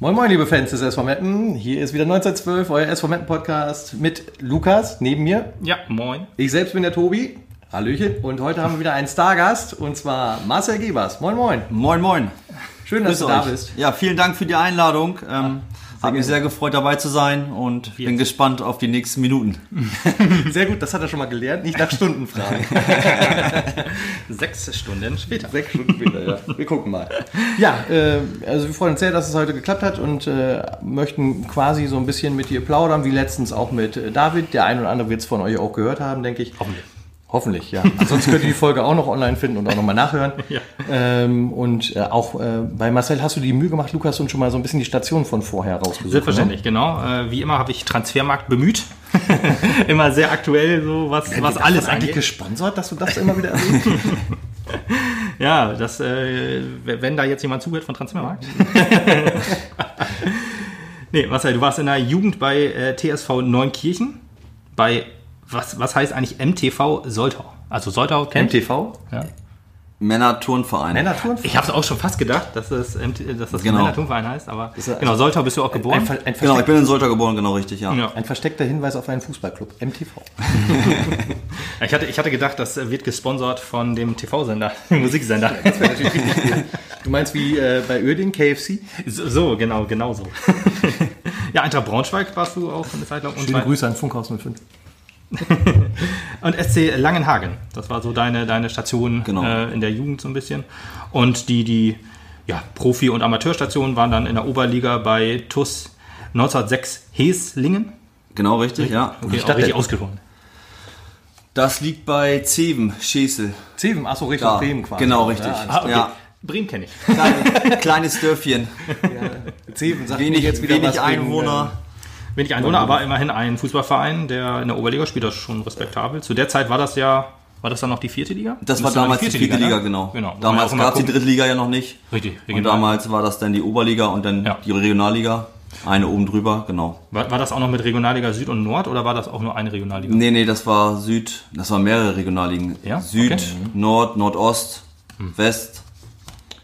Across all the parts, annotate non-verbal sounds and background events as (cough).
Moin Moin, liebe Fans des SV Meppen. Hier ist wieder 1912, euer SV Meppen Podcast mit Lukas neben mir. Ja, moin. Ich selbst bin der Tobi. Hallöchen. Und heute haben wir wieder einen Stargast und zwar Marcel Gebers. Moin Moin. Moin, moin. Schön, dass Grüß du da euch. bist. Ja, vielen Dank für die Einladung. Ähm, hat mich sehr gefreut, dabei zu sein und bin gespannt auf die nächsten Minuten. (laughs) Sehr gut, das hat er schon mal gelernt. Nicht nach Stunden fragen. (laughs) Sechs Stunden später. Sechs Stunden später, ja. Wir gucken mal. Ja, äh, also wir freuen uns sehr, dass es heute geklappt hat und äh, möchten quasi so ein bisschen mit dir plaudern, wie letztens auch mit äh, David. Der ein oder andere wird es von euch auch gehört haben, denke ich. Hoffentlich. Hoffentlich, ja. Ansonsten könnt ihr die Folge auch noch online finden und auch nochmal nachhören. (laughs) Ja. Ähm, und äh, auch äh, bei Marcel hast du die Mühe gemacht, Lukas, und schon mal so ein bisschen die Station von vorher rausgesucht. Selbstverständlich, genau. Äh, wie immer habe ich Transfermarkt bemüht. (laughs) immer sehr aktuell, so was, Ne? was Alles eigentlich gesponsert, dass du das immer wieder erwähnst? (laughs) Ja, das, äh, wenn da jetzt jemand zuhört von Transfermarkt. nee, Marcel, du warst in der Jugend bei äh, TSV Neunkirchen. Bei, was, was heißt eigentlich MTV Soltau? Also Soltau kennt MTV? Ja. Männer-Turnverein. Männertouren? Ich habe es auch schon fast gedacht, dass das, dass das Genau. Männerturnverein heißt, aber Ist er- genau, Soltau bist du auch geboren. Ein, Ver- ein, Genau, ich bin in Soltau geboren, genau richtig, ja. ja. ein versteckter Hinweis auf einen Fußballclub. MTV. (laughs) Ich hatte, ich hatte gedacht, das wird gesponsert von dem TV-Sender, (laughs) dem Musiksender. Du meinst wie äh, bei Öding, KFC? So, so, genau, genau so. (laughs) ja, Eintracht Braunschweig warst du auch eine Zeit lang. Und, Schöne Grüße an Funkhaus 05. (laughs) und SC Langenhagen. Das war so deine, deine Station Genau. äh, in der Jugend so ein bisschen. Und die, die ja, Profi- und Amateurstationen waren dann in der Oberliga bei TUS 1906 Heslingen. Genau richtig, ja. Okay, auch Stadt richtig ausgesprochen. Das liegt bei Zeven, Schesel. Zeven, achso, Richtung Da, Bremen quasi. genau richtig. Ja, Ah, okay. Ja. Bremen kenne ich. Kleine, kleines Dörfchen, Zeven sagt wenig, jetzt wieder wenig was wegen, Einwohner. Wenig Einwohner, aber immerhin ein Fußballverein, der in der Oberliga spielt, das ist schon respektabel. Zu der Zeit war das ja, war das dann noch die vierte Liga? Das war Müsste damals die vierte Liga, ne? genau. genau. Damals gab es die dritte Liga ja noch nicht. Richtig, Und regional. damals war das dann die Oberliga und dann Ja. die Regionalliga. Eine oben drüber, genau. War, war das auch noch mit Regionalliga Süd und Nord oder war das auch nur eine Regionalliga? Nee, nee, das war Süd, das waren mehrere Regionalligen. Ja? Süd, Okay. Hm. Nord, Nordost, West,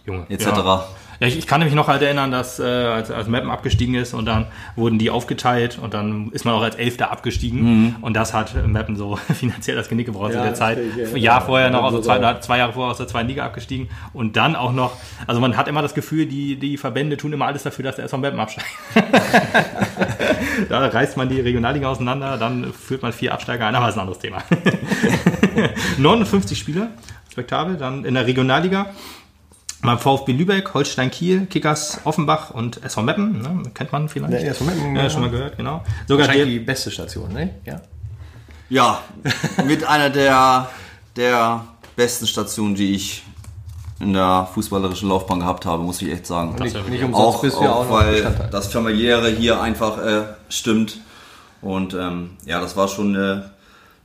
Junge. etc. Ja. Ja, ich, ich kann mich noch halt erinnern, dass äh, als, als Mappen abgestiegen ist und dann wurden die aufgeteilt und dann ist man auch als Elfter abgestiegen und das hat Mappen so (laughs) finanziell das Genick gebrochen Ja, zu der Zeit. Ein Jahr vorher noch, Ja, aus so der zwei, zwei Jahre vorher aus der zweiten Liga abgestiegen und dann auch noch, also man hat immer das Gefühl, die, die Verbände tun immer alles dafür, dass der SV Mappen absteigt. (laughs) da reißt man die Regionalliga auseinander, dann führt man vier Absteiger ein, aber das ist ein anderes Thema. 59 Spiele, respektabel, dann in der Regionalliga beim VfB Lübeck, Holstein Kiel, Kickers Offenbach und SV Meppen, ne? kennt man vielleicht. Ja, SV Meppen, ja, schon mal gehört, genau. Sogar der, die beste Station, ne? Ja. Ja, mit einer der, der besten Stationen, die ich in der fußballerischen Laufbahn gehabt habe, muss ich echt sagen. Nicht, nicht umsonst Auch, bist auch auch noch weil das Familiäre hier einfach äh, stimmt. Und ähm, ja, das war schon eine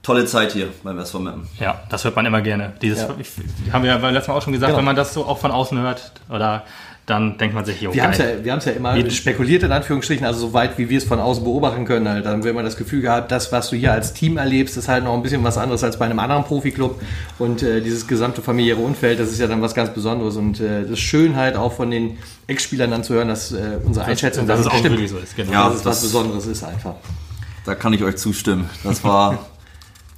tolle Zeit hier beim SV Meppen. ja, das hört man immer gerne. Dieses, Ja. ich, haben wir ja beim letzten Mal auch schon gesagt, Genau. wenn man das so auch von außen hört, oder dann denkt man sich, jo, Wir haben es ja, wir haben's ja immer Jeden- spekuliert, in Anführungsstrichen, also so weit, wie wir es von außen beobachten können. Halt. Dann haben wir immer das Gefühl gehabt, das, was du hier als Team erlebst, ist halt noch ein bisschen was anderes als bei einem anderen Profiklub. Und äh, dieses gesamte familiäre Umfeld, das ist ja dann was ganz Besonderes. Und äh, das ist schön halt auch von den Ex-Spielern dann zu hören, dass äh, unsere Einschätzung dass es dann auch stimmt. wirklich so ist. Genau. Ja. dass es was das- Besonderes ist einfach. Da kann ich euch zustimmen. Das war (laughs)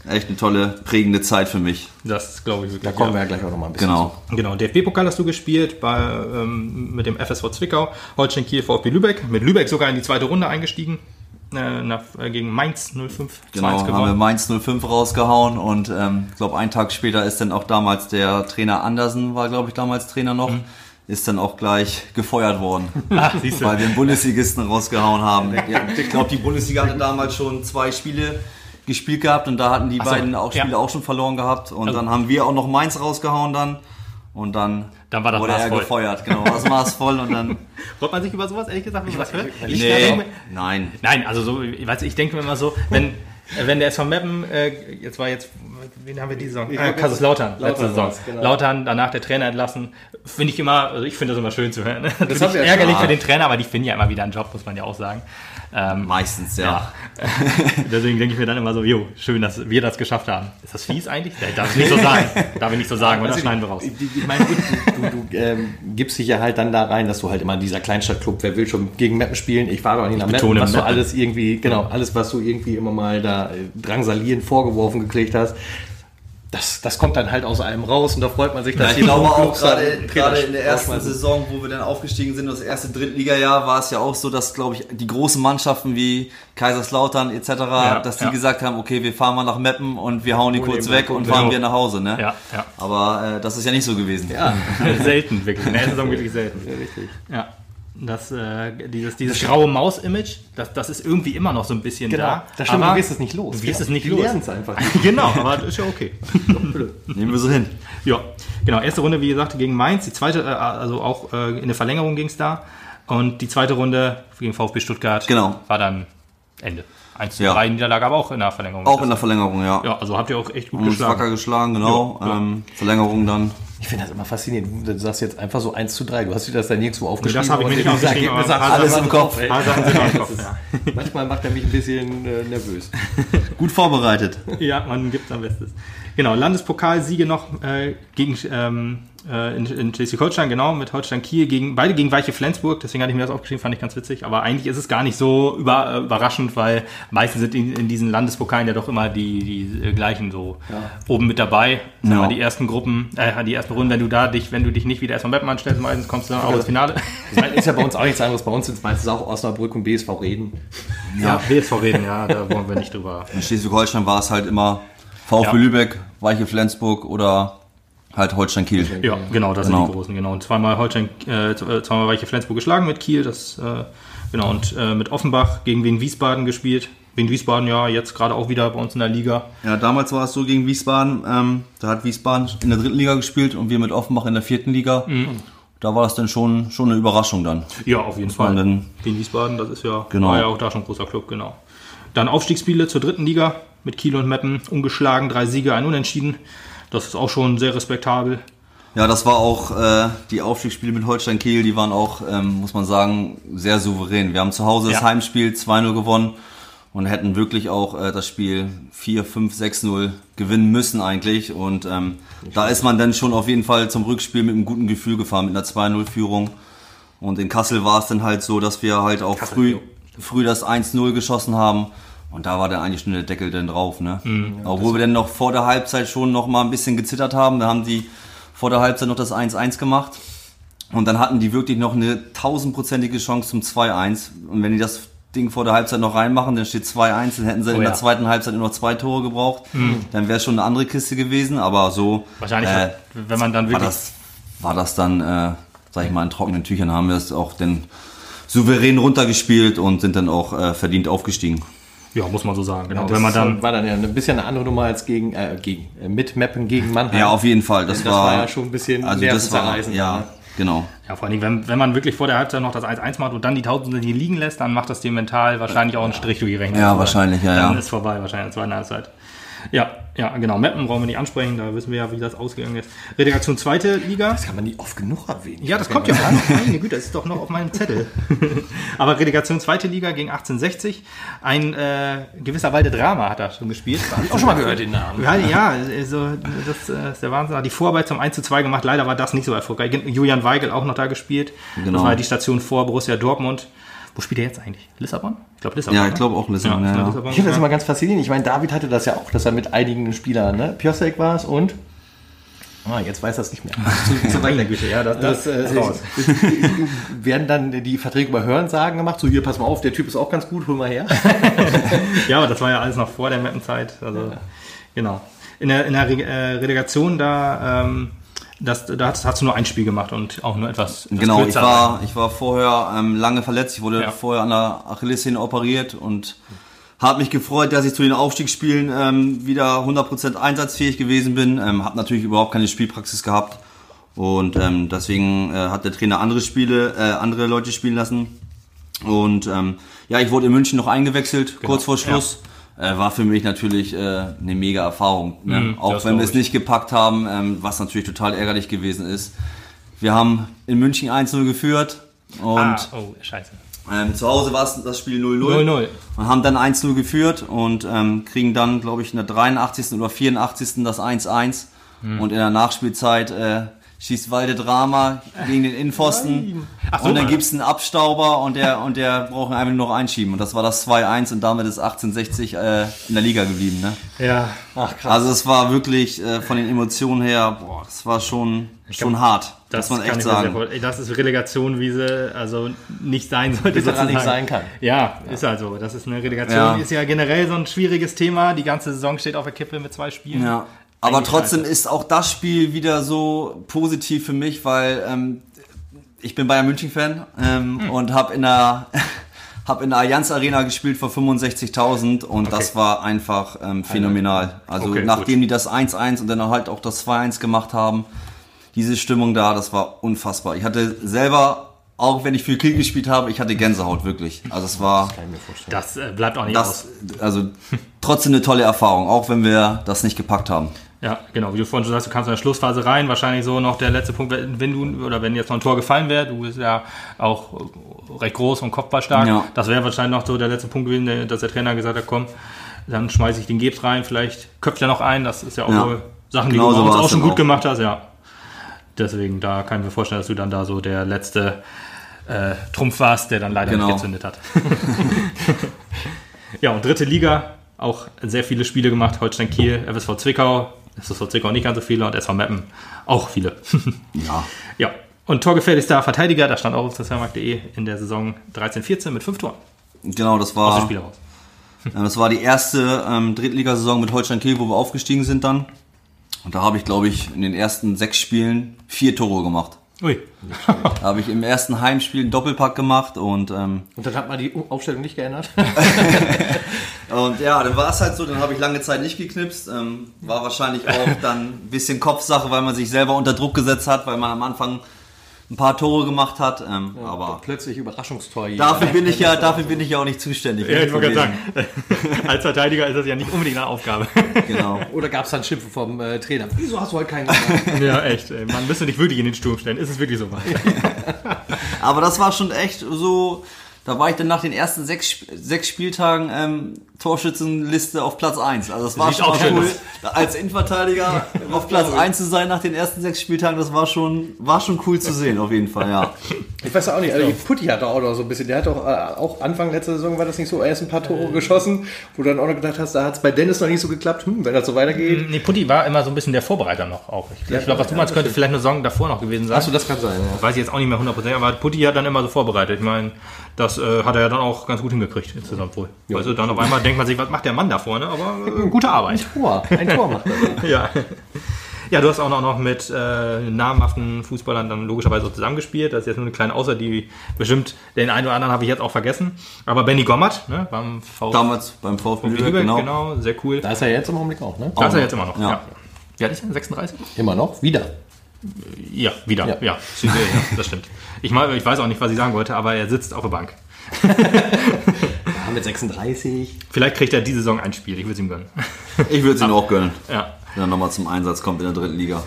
echt eine tolle, prägende Zeit für mich. Das glaube ich wirklich. Da kommen ja. wir ja gleich auch noch mal ein bisschen Genau. Genau, DFB-Pokal hast du gespielt bei, ähm, mit dem FSV Zwickau, Holstein Kiel, VfB Lübeck. Mit Lübeck sogar in die zweite Runde eingestiegen. Äh, nach, äh, gegen Mainz 05 Genau, 2-1 haben wir gewonnen. Mainz 05 rausgehauen und ähm, ich glaube, einen Tag später ist dann auch damals der Trainer Andersen, war glaube ich damals Trainer noch, ist dann auch gleich gefeuert worden, (laughs) Ah, siehst du. weil wir den Bundesligisten rausgehauen haben. Ja, ich glaube, die Bundesliga hatte damals schon zwei Spiele gespielt gehabt und da hatten die so, beiden auch ja. Spiele auch schon verloren gehabt und Also- dann haben wir auch noch Mainz rausgehauen dann und dann, Dann war das wurde Maß er voll. gefeuert. Genau, das Maß voll und dann, (laughs) Freut man sich über sowas, ehrlich gesagt, wenn man was hört? Ich nee, denke- nein. Nein, also so, ich weiß, ich denke mir immer so, wenn, (laughs) wenn der SV Meppen, äh, jetzt war jetzt wen haben wir diese Saison? Wollte Kaiserslautern, Lautern letzte Saison. genau. Lautern, danach der Trainer entlassen. Finde ich immer, also ich finde das immer schön zu hören. Das ist ja ärgerlich für den Trainer, aber die finden ja immer wieder einen Job, muss man ja auch sagen. Ähm, Meistens, ja. ja. (laughs) Deswegen denke ich mir dann immer so, jo, schön, dass wir das geschafft haben. Ist das fies eigentlich? Nee, darf ich nicht so sagen. Darf ich nicht so sagen, oder Also, schneiden wir raus. Ich, meine, gut, du, du, du ähm, gibst dich ja halt dann da rein, dass du halt immer in dieser Kleinstadtclub, wer will schon gegen Mappen spielen, ich war doch nicht nach Mappen, was du alles irgendwie, genau, alles, was du irgendwie immer mal da äh, drangsalieren vorgeworfen gekriegt hast, das, das kommt dann halt aus einem raus und da freut man sich, dass Ja, ich glaube auch gerade, gerade in der ersten. Saison, wo wir dann aufgestiegen sind, das erste Drittliga-Jahr, war es ja auch so, dass, glaube ich, die großen Mannschaften wie Kaiserslautern etc., dass die ja. gesagt haben, okay, wir fahren mal nach Meppen und wir hauen die kurz weg und fahren wieder nach Hause. Ne? Ja, ja. Aber äh, das ist ja nicht so gewesen. Ja, (laughs) selten, wirklich. In der Saison wirklich selten. richtig. Ja. Das, äh, dieses, dieses graue Maus-Image, das, das ist irgendwie immer noch so ein bisschen Genau, da. das stimmt, aber du wirst es nicht los. Du wirst es nicht die los. lernen es einfach (laughs) genau, aber das (laughs) ist ja okay. Nehmen wir so hin. Ja, genau. Erste Runde, wie gesagt, gegen Mainz. Die zweite, äh, also auch äh, in der Verlängerung ging es da. Und die zweite Runde gegen VfB Stuttgart Genau. war dann Ende. 1 zu Ja. 3 Niederlage, aber auch in der Verlängerung. Auch in der Verlängerung, ja. ja, also habt ihr auch echt gut uns geschlagen. wacker geschlagen, genau. Ja, ja. Ähm, Verlängerung dann. Ich finde das immer faszinierend. Du sagst jetzt einfach so 1 zu 3. Du hast dir das da nirgendwo aufgeschrieben. das habe ich mir nicht aufgeschrieben, Ergebnis aber alles im Kopf. im Kopf, (laughs) ja. Manchmal macht er mich ein bisschen äh, nervös. (laughs) Gut vorbereitet. Ja, man gibt sein Bestes. Genau, Landespokalsiege noch äh, gegen ähm, äh, in, in Schleswig-Holstein, genau, mit Holstein Kiel, gegen, beide gegen Weiche Flensburg, deswegen hatte ich mir das aufgeschrieben, fand ich ganz witzig. Aber eigentlich ist es gar nicht so über, äh, überraschend, weil meistens sind in, in diesen Landespokalen ja doch immer die, die äh, gleichen so oben mit dabei. Sag Ja. mal, die ersten Gruppen, äh, die ersten Runden, wenn du da dich, wenn du dich nicht wieder erstmal Bettmann stellst, meistens kommst du dann auch ins Finale. Meine, ist ja bei uns auch nichts anderes. Bei uns sind es meistens auch Osnabrück und BSV Reden. Ja, BSV reden, ja, da wollen wir nicht drüber. In Schleswig-Holstein war es halt immer VfB Ja. Lübeck, Weiche Flensburg oder halt Holstein Kiel. Ja, genau, das sind Genau. die großen, genau. Und zweimal Holstein, äh, zweimal Weiche Flensburg geschlagen mit Kiel, das, äh, genau, und äh, mit Offenbach gegen Wien Wiesbaden gespielt. Wien Wiesbaden ja jetzt gerade auch wieder bei uns in der Liga. Ja, damals war es so gegen Wiesbaden. Ähm, da hat Wiesbaden in der dritten Liga gespielt und wir mit Offenbach in der vierten Liga. Da war es dann schon, schon eine Überraschung dann. Ja, auf jeden Fall. dann- Wien Wiesbaden, das ist ja, Genau. war ja auch da schon ein großer Club, genau. Dann Aufstiegsspiele zur dritten Liga mit Kiel und Meppen, ungeschlagen, drei Siege, ein Unentschieden. Das ist auch schon sehr respektabel. Ja, das war auch äh, die Aufstiegsspiele mit Holstein Kiel, die waren auch, ähm, muss man sagen, sehr souverän. Wir haben zu Hause das Ja. Heimspiel 2-0 gewonnen und hätten wirklich auch äh, das Spiel 4, 5, 6-0 gewinnen müssen eigentlich. Und ähm, da ist man dann schon auf jeden Fall zum Rückspiel mit einem guten Gefühl gefahren, mit einer 2-0-Führung. Und in Kassel war es dann halt so, dass wir halt auch früh, früh das 1-0 geschossen haben. Und da war dann eigentlich schon der Deckel dann drauf. Ne? Obwohl wir dann noch vor der Halbzeit schon noch mal ein bisschen gezittert haben. Da haben die vor der Halbzeit noch das 1-1 gemacht. Und dann hatten die wirklich noch eine tausendprozentige Chance zum 2-1. Und wenn die das Ding vor der Halbzeit noch reinmachen, dann steht 2-1, dann hätten sie in ja. der zweiten Halbzeit nur noch zwei Tore gebraucht. Dann wäre es schon eine andere Kiste gewesen. Aber so Wahrscheinlich, äh, wenn man dann war, wirklich das, war das dann, äh, sag ich mal, in trockenen Tüchern haben wir es auch dann souverän runtergespielt und sind dann auch äh, verdient aufgestiegen. Ja, muss man so sagen. Genau. Das Wenn man dann, war dann ja ein bisschen eine andere Nummer als gegen, äh, gegen äh, mit Meppen gegen Mannheim. Ja, auf jeden Fall. Das, Das war ja schon ein bisschen also das war, ja, ne? genau. ja, vor allen Dingen, wenn, wenn man wirklich vor der Halbzeit noch das 1-1 macht und dann die Tausende hier liegen lässt, dann macht das dir mental wahrscheinlich auch einen Strich durch die Rechnung. Ja, wahrscheinlich, ja, Dann ja. ist vorbei, wahrscheinlich in der zweiten Halbzeit. Ja, ja, genau. Mappen brauchen wir nicht ansprechen, da wissen wir ja, wie das ausgegangen ist. Relegation zweite Liga. Das kann man nie oft genug erwähnen. Ja, das kommt ja an. Meine Güte, das ist doch noch auf meinem Zettel. (laughs) Aber Relegation zweite Liga gegen 1860. Ein äh, gewisser Walde Drama hat da schon gespielt. auch schon mal gehört den Namen. Ja, ja also, das äh, ist der Wahnsinn. Hat die Vorarbeit zum 1 zu 2 gemacht. Leider war das nicht so erfolgreich. Julian Weigel auch noch da gespielt. Das Genau. war die Station vor Borussia Dortmund. Wo spielt er jetzt eigentlich? Lissabon? Ich glaube Lissabon. Ja, ich ne? glaube auch Lissabon, Ja, ja, ja. Lissabon, Ich finde das ja. immer ganz faszinierend. Ich meine, David hatte das ja auch, dass er mit einigen Spielern, ne? Piosek war es und. Ah, jetzt weiß er es nicht mehr. (laughs) Zu, zu meiner Güte, ja, das, Das, das, äh, raus. (laughs) werden dann die Verträge über Hörensagen gemacht. So, hier, pass mal auf, der Typ ist auch ganz gut, hol mal her. (laughs) Ja, aber das war ja alles noch vor der Mappenzeit. Also, genau. In der, in der Re äh, Relegation da, ähm, das, da hast, hast du nur ein Spiel gemacht und auch nur etwas. Genau, ich war, ich war vorher ähm, lange verletzt. Ich wurde Ja. vorher an der Achillessehne operiert und habe mich gefreut, dass ich zu den Aufstiegsspielen ähm, wieder 100% einsatzfähig gewesen bin. Ähm, habe natürlich überhaupt keine Spielpraxis gehabt und ähm, deswegen äh, hat der Trainer andere Spiele, äh, andere Leute spielen lassen. Und ähm, ja, ich wurde in München noch eingewechselt, kurz vor Schluss. Äh, war für mich natürlich äh, eine mega Erfahrung. Ne? Mhm, Auch wenn wir es ich. nicht gepackt haben, ähm, was natürlich total ärgerlich gewesen ist. Wir haben in München 1-0 geführt und Ah, oh, scheiße. ähm, zu Hause war es das Spiel 0-0. 0-0. Und haben dann 1-0 geführt und ähm, kriegen dann, glaube ich, in der 83. oder 84. das 1-1. Hm. Und in der Nachspielzeit äh, schießt Walde Drama gegen den Innenpfosten. Ach so, und dann Mann. gibt's einen Abstauber und der, und der braucht einfach nur noch einschieben. Und das war das 2-1 und damit ist 1860 äh, in der Liga geblieben. Ne? Ja, Ach krass. Also es war wirklich äh, von den Emotionen her, boah, das war schon, schon hart. das muss man echt ich sagen. Das ist Relegation, wie sie also nicht sein sollte. Wie sie nicht sein kann. Ja, ist halt so. Das ist eine Relegation, Ja. ist ja generell so ein schwieriges Thema. Die ganze Saison steht auf der Kippe mit zwei Spielen. Ja. Aber trotzdem ist auch das Spiel wieder so positiv für mich, weil ähm, ich bin Bayern München Fan ähm, Hm. und habe in der (laughs) hab in der Allianz Arena gespielt vor 65.000 und das war einfach ähm, phänomenal. Also Okay, nachdem die das 1-1 und dann halt auch das 2-1 gemacht haben, diese Stimmung da, das war unfassbar. Ich hatte selber, auch wenn ich viel Krieg gespielt habe, ich hatte Gänsehaut wirklich. Also es war Das äh, bleibt auch nicht das, aus. also trotzdem eine tolle Erfahrung, auch wenn wir das nicht gepackt haben. Ja, genau, wie du vorhin schon sagst, du kannst in der Schlussphase rein, wahrscheinlich so noch der letzte Punkt, wenn du, oder wenn jetzt noch ein Tor gefallen wäre, du bist ja auch recht groß und kopfballstark, Ja. das wäre wahrscheinlich noch so der letzte Punkt gewesen, dass der Trainer gesagt hat, komm, dann schmeiße ich den Gebs rein, vielleicht köpft er noch ein, das ist ja auch Ja. so Sachen, die Genau du so uns auch schon gut auch. gemacht hast, ja. Deswegen, da kann ich mir vorstellen, dass du dann da so der letzte äh, Trumpf warst, der dann leider Genau. nicht gezündet hat. (laughs) ja, und dritte Liga, auch sehr viele Spiele gemacht, Holstein Kiel, FSV Zwickau, FSV Zwickau nicht ganz so viele und SV Meppen auch viele. (laughs) Ja. ja, und torgefährlichster Verteidiger, da stand auch auf transfermarkt.de in der Saison 13-14 mit fünf Toren Genau, das aus war dem Spiel raus. (laughs) Ja, Das war die erste ähm, Drittligasaison mit Holstein Kiel, wo wir aufgestiegen sind dann. Und da habe ich, glaube ich, in den ersten sechs Spielen vier Tore gemacht. Ui, (laughs) Da habe ich im ersten Heimspiel einen Doppelpack gemacht und ähm, Und dann hat man die Aufstellung nicht geändert. Und ja, dann war es halt so, dann habe ich lange Zeit nicht geknipst. Ähm, war wahrscheinlich auch (laughs) dann ein bisschen Kopfsache, weil man sich selber unter Druck gesetzt hat, weil man am Anfang ein paar Tore gemacht hat. Ähm, aber plötzlich Überraschungstor. hier. dafür bin ich ja, dafür bin ich ja auch nicht zuständig. ja, ich wollte sagen, (laughs) als Verteidiger ist das ja nicht unbedingt eine Aufgabe. (laughs) Genau. Oder gab es dann Schimpfe vom äh, Trainer? Wieso hast du heute keinen gemacht? ja, echt, ey. man müsste dich wirklich in den Sturm stellen, ist es wirklich so weit? Aber das war schon echt so. Da war ich dann nach den ersten sechs, Sp- sechs Spieltagen ähm, Torschützenliste auf Platz 1. Also das war Sieht schon auch schön cool. aus. Als Innenverteidiger (laughs) auf Platz 1 zu sein nach den ersten sechs Spieltagen, das war schon, war schon cool zu sehen, auf jeden Fall, ja. Ich weiß auch nicht, also Putti hat auch noch so ein bisschen, der hat doch äh, auch Anfang letzter Saison, war das nicht so, erst ein paar Tore geschossen, wo du dann auch noch gedacht hast, da hat es bei Dennis noch nicht so geklappt, hm, wenn das so weitergeht. Nee, Putti war immer so ein bisschen der Vorbereiter noch auch. Ich, ich glaube, was du meinst, könnte vielleicht eine Saison davor noch gewesen sein. Achso, das kann sein, ja. Weiß ich jetzt auch nicht mehr 100%, aber Putti hat dann immer so vorbereitet. Ich meine, das äh, hat er ja dann auch ganz gut hingekriegt insgesamt wohl. Also dann auf einmal denkt man sich, was macht der Mann da vorne? Aber äh, gute Arbeit. Tor, ein Tor macht er. (laughs) ja. Ja, du hast auch noch, mit äh, namhaften Fußballern dann logischerweise auch zusammengespielt. Das ist jetzt nur eine kleine Außer, die bestimmt den einen oder anderen habe ich jetzt auch vergessen. Aber Benny Gommert, ne, beim VfB Damals beim VfB Lübeck, Lübeck, genau. genau. sehr cool. Da ist er jetzt im Augenblick auch, ne? Da ist er jetzt immer noch. Ja. Ja. Wie alt ist er? 36? Immer noch, wieder. Ja, wieder. Ja. Ja, ja, das stimmt. (laughs) Ich, mal, ich weiß auch nicht, was ich sagen wollte, aber er sitzt auf der Bank. Ja, mit 36. Vielleicht kriegt er diese Saison ein Spiel. Ich würde es ihm gönnen. Ich würde es ihm (laughs) auch gönnen, Ja. wenn er nochmal zum Einsatz kommt in der dritten Liga.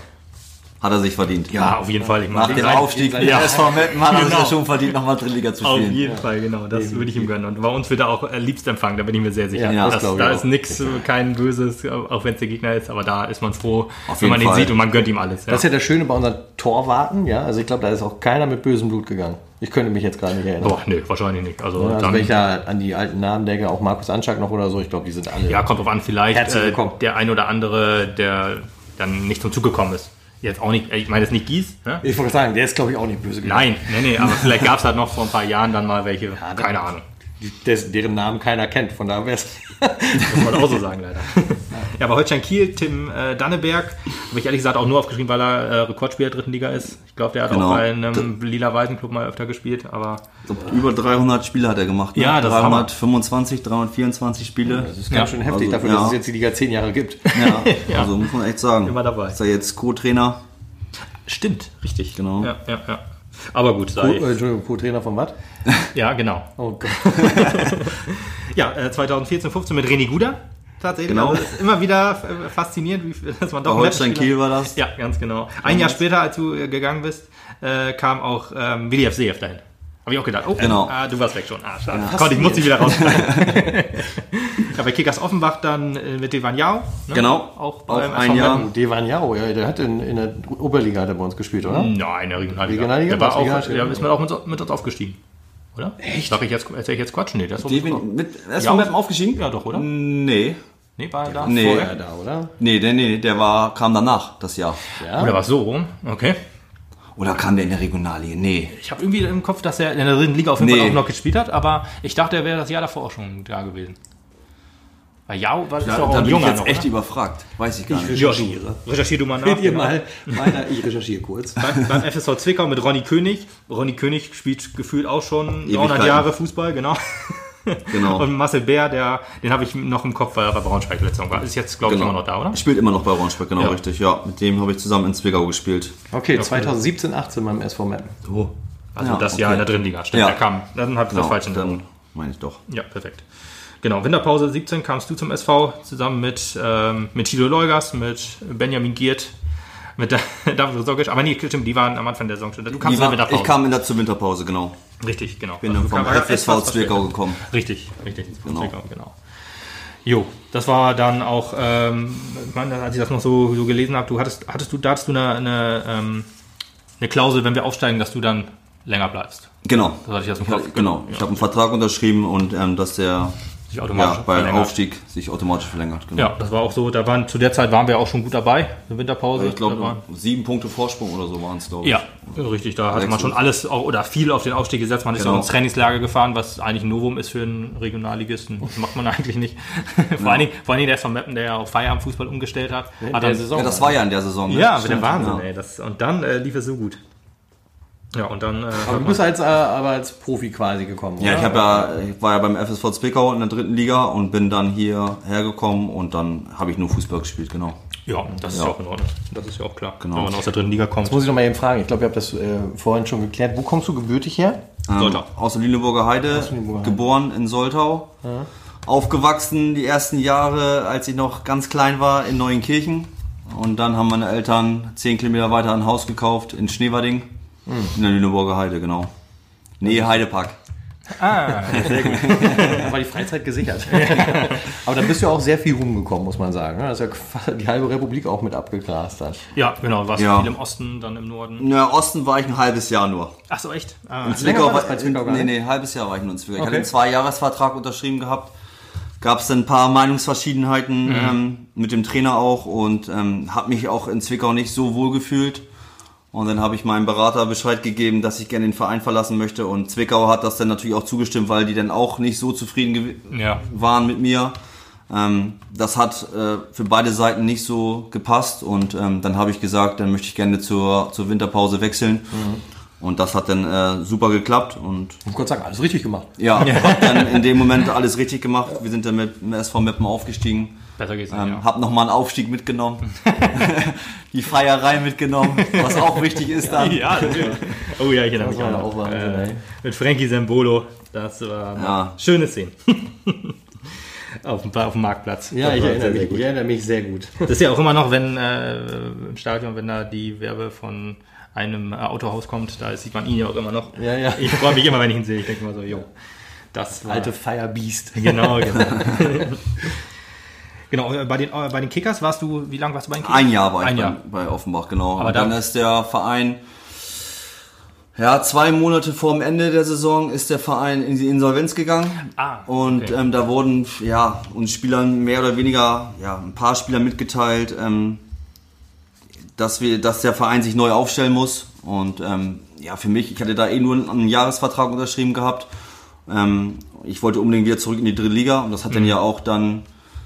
Hat er sich verdient. Ja, auf jeden Fall. Ich Nach dem Aufstieg mit Ja. SV Meppen hat er sich Genau. ja schon verdient, nochmal Drittliga zu Auf spielen. jeden Fall, genau. Das würde ich ihm gönnen. Und bei uns wird er auch äh, liebst empfangen, da bin ich mir sehr sicher. Ja, das das, da auch. ist nichts, kein Böses, auch wenn es der Gegner ist, aber da ist man froh, Auf wenn man ihn Fall. sieht und man gönnt ihm alles. Ja. Das ist ja das Schöne bei unseren Torwarten, ja. Also ich glaube, da ist auch keiner mit bösem Blut gegangen. Ich könnte mich jetzt gerade nicht erinnern. Boah, nee, wahrscheinlich nicht. Also, Also dann, wenn ich da an die alten Namen denke, auch Markus Anschlag noch oder so, ich glaube, die sind alle. ja, kommt drauf an, vielleicht äh, der ein oder andere, der dann nicht zum Zug gekommen ist. Jetzt auch nicht, ich meine jetzt nicht Gies, ne? Ich wollte sagen, der ist, glaube ich, auch nicht böse gegangen. Nein, nee, nee, aber (laughs) vielleicht gab es halt noch vor ein paar Jahren dann mal welche, keine Ahnung. Des, deren Namen keiner kennt, von daher wäre es. Muss man auch so sagen, leider. (laughs) Ja, aber Holstein Kiel, Tim äh, Danneberg, habe ich ehrlich gesagt auch nur aufgeschrieben, weil er äh, Rekordspieler der dritten Liga ist. Ich glaube, der hat Genau. auch bei einem lila Waisenclub mal öfter gespielt, aber Ich glaub, über 300 Spiele hat er gemacht. Ne? Ja, das ist 325, 324 Spiele. Das ist ganz Ja. schön heftig Also, dafür, ja. dass es jetzt die Liga zehn Jahre gibt. Ja, (laughs) also muss man echt sagen. Immer dabei. Ist er jetzt Co-Trainer? stimmt, richtig. Genau. Ja, ja, ja. Aber gut, Co sei. äh, Entschuldigung, Co-Trainer von was? (laughs) Ja, genau. Oh Gott. (laughs) Ja, äh, 2014, 15 mit René Guda. Tatsächlich. Genau. Also, ist immer wieder äh, faszinierend, wie, dass man Bei doch Holstein Netzspieler- Kiel war das. Ja, ganz genau. Ein Jahr später, als du äh, gegangen bist, äh, kam auch ähm, WDF Seef dahin. Habe ich auch gedacht. Oh, Genau. ah, du warst weg schon. Ah, schade. Konnte ich, musste ich wieder raus. (laughs) ja, bei Kickers Offenbach dann äh, mit Devan Yao. Ne? Genau. Auch Auch beim ein Jahr. Devan Jao, ja, der hat in, in der Oberliga hat er bei uns gespielt, oder? Nein, in der Regionalliga. Regionalliga? Der war auch, der ist mit, auch mit, mit uns aufgestiegen. Oder? Echt? Sag ich jetzt, erzähl ich jetzt Quatsch? Nee, das ist Devin, mit erst Ja. von Meppen aufgestiegen? Ja, doch, oder? Nee. Nee, war er da Nee. vorher? Ja, da, oder? Nee, der, nee, der war, kam danach, das Jahr. Oder war es so rum? Okay. Oder kam der in der Regionalliga? Nee. Ich habe irgendwie im Kopf, dass er in der dritten Liga auf jeden Fall Nee. auch noch gespielt hat, aber ich dachte, er wäre das Jahr davor auch schon da gewesen. Weil Jau war ist Da, doch auch da ein bin ich jetzt noch, echt oder? überfragt. Weiß ich gar nicht. recherchiere. Recherchier du mal nach. Seht ihr genau. mal weiter, ich recherchiere kurz. (laughs) Beim, beim FSV Zwickau mit Ronny König. Ronny König spielt gefühlt auch schon 300 Ewigkeiten. Jahre Fußball, genau. (laughs) Genau. Und Marcel Bär, der, den habe ich noch im Kopf, weil er bei Braunschweig letzte Saison war. Ist jetzt, glaube ich, Genau. immer noch da, oder? Spielt immer noch bei Braunschweig, genau Ja. richtig. Ja, mit dem habe ich zusammen in Zwickau gespielt. Okay, 2017, 18 beim SV Meppen. Oh. Also Ja, das Jahr okay. in der dritten Liga. Stimmt, Ja. der kam. Dann habe ich das Genau, falsch in meine ich doch. Ja, perfekt. Genau, Winterpause 17 kamst du zum SV zusammen mit, ähm, mit Tilo Leugas, mit Benjamin Giert, mit (laughs) David Rosogic. Aber nee, stimmt, die waren am Anfang der Saison schon. Du kamst Die in der war, Winterpause. ich kam in der zur Winterpause, genau. Richtig, genau. Bin Also dann du vom FSV Zwickau gekommen. Richtig, richtig. Genau. Zwickau, genau. Jo, das war dann auch, ähm, ich meine, als ich das noch so, so gelesen habe, du hattest, hattest du, da hattest du eine, eine, ähm, eine Klausel, wenn wir aufsteigen, dass du dann länger bleibst. Genau. Das hatte ich Ich hab, Kopf. genau. Ich habe einen Vertrag unterschrieben und ähm, dass der Sich automatisch ja, bei verlängert. Aufstieg sich automatisch verlängert. Genau. Ja, das war auch so, da waren, zu der Zeit waren wir auch schon gut dabei, eine Winterpause. Ich Da waren- glaube, sieben Punkte Vorsprung oder so waren es, glaube ich. Ja, richtig. Da hatte man schon alles auch, oder viel auf den Aufstieg gesetzt. Man ist ja Genau. auch ins Trainingslager gefahren, was eigentlich ein Novum ist für einen Regionalligisten. Das macht man (laughs) eigentlich nicht. vor, allen Dingen, vor allen Dingen der von Meppen, der ja auf Feierabendfußball umgestellt hat. hat der Saison. Ja, das war ja in der Saison. ne? Ja, mit dem Wahnsinn, ja. ey. Das, und dann äh, lief es so gut. Ja, und dann. Äh, Aber du bist als, äh, aber als Profi quasi gekommen, Ja, oder? ich, hab ja, ich war ja beim FSV Zwickau in der dritten Liga und bin dann hier hergekommen und dann habe ich nur Fußball gespielt, genau. ja, das ist Ja. ja auch in Ordnung. Das ist ja auch klar. Genau. Wenn man aus der dritten Liga kommt. Jetzt muss ich noch mal eben fragen. Ich glaube, ihr habt das äh, vorhin schon geklärt. Wo kommst du gebürtig her? Ähm, Soltau. Aus der Lüneburger Heide, Lüneburger Heide. geboren in Soltau. Aufgewachsen die ersten Jahre, als ich noch ganz klein war, in Neuenkirchen. Und dann haben meine Eltern zehn Kilometer weiter ein Haus gekauft in Schneewerding. Hm. In der Lüneburger Heide, genau. Nee, Heidepark. Ah, Da (laughs) war die Freizeit gesichert. (laughs) aber dann bist du ja auch sehr viel rumgekommen, muss man sagen. ne? Das ist ja die halbe Republik auch mit abgegrast hat. ja, genau. Warst Ja. viel im Osten, dann im Norden. In der Osten war ich ein halbes Jahr nur. Ach so, echt? Ah, Länger Zwickau war bei Zwickau nee, nee, ein halbes Jahr war ich nur in Zwickau. Ich Okay. hatte einen Zwei-Jahres-Vertrag unterschrieben gehabt. Gab es ein paar Meinungsverschiedenheiten Mhm. ähm, mit dem Trainer auch und ähm, habe mich auch in Zwickau nicht so wohl gefühlt. Und dann habe ich meinem Berater Bescheid gegeben, dass ich gerne den Verein verlassen möchte. Und Zwickau hat das dann natürlich auch zugestimmt, weil die dann auch nicht so zufrieden Ja. waren mit mir. Ähm, das hat äh, für beide Seiten nicht so gepasst. Und ähm, dann habe ich gesagt, dann möchte ich gerne zur, zur Winterpause wechseln. Und das hat dann äh, super geklappt. Und Ich kurz sagen, alles richtig gemacht. ja, (laughs) hab dann in dem Moment alles richtig gemacht. Wir sind dann mit dem SV Meppen aufgestiegen. Besser geht's nicht. Ähm, ja. Hab nochmal einen Aufstieg mitgenommen. (laughs) Die Feierei mitgenommen, was auch wichtig ist dann. Ja, natürlich. Oh ja, ich erinnere mich auch auch Äh, mit Frankie Sembolo. Das war Ja. schöne Szene. (laughs) auf, dem, auf dem Marktplatz. Ja, Das ich erinnere sehr, mich. sehr gut. Ich erinnere mich sehr gut. Das ist ja auch immer noch, wenn äh, im Stadion, wenn da die Werbe von einem äh, Autohaus kommt, da sieht man ihn ja auch immer noch. Ja, ja. Ich freue mich immer, wenn ich ihn sehe. Ich denke mal so, jo, das war Alte Firebeast. Genau, genau. (laughs) genau, äh, bei den, äh, bei den Kickers warst du, wie lange warst du bei den Kickers? Ein Jahr war ich Ein bei, Jahr. bei Offenbach, genau. Aber und dann da- ist der Verein, ja, zwei Monate vor dem Ende der Saison ist der Verein in die Insolvenz gegangen. Ah, Und okay. ähm, da wurden ja, uns Spielern mehr oder weniger, ja, ein paar Spieler mitgeteilt, ähm, dass, wir, dass der Verein sich neu aufstellen muss. Und ähm, ja, für mich, ich hatte da eh nur einen, Jahresvertrag unterschrieben gehabt. Ähm, ich wollte unbedingt wieder zurück in die dritte Liga und das hat dann ja auch dann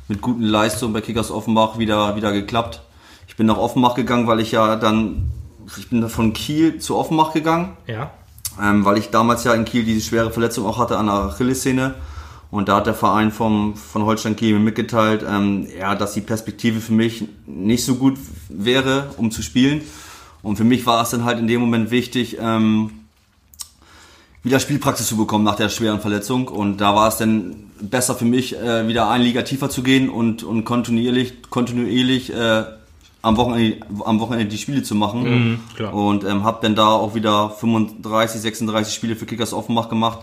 mit guten Leistungen bei Kickers Offenbach wieder, wieder geklappt. Ich bin nach Offenbach gegangen, weil ich ja dann, ich bin von Kiel zu Offenbach gegangen Ja. ähm, weil ich damals ja in Kiel diese schwere Verletzung auch hatte an der Achillessehne. Und da hat der Verein vom, von Holstein Kiel mir mitgeteilt, ähm, ja, dass die Perspektive für mich nicht so gut wäre, um zu spielen. Und für mich war es dann halt in dem Moment wichtig, ähm, wieder Spielpraxis zu bekommen nach der schweren Verletzung. Und da war es dann besser für mich, äh, wieder eine Liga tiefer zu gehen und, und kontinuierlich, kontinuierlich äh, am, Wochenende, am Wochenende die Spiele zu machen. Mhm, klar. Und ähm, habe dann da auch wieder 35, 36 Spiele für Kickers Offenbach gemacht.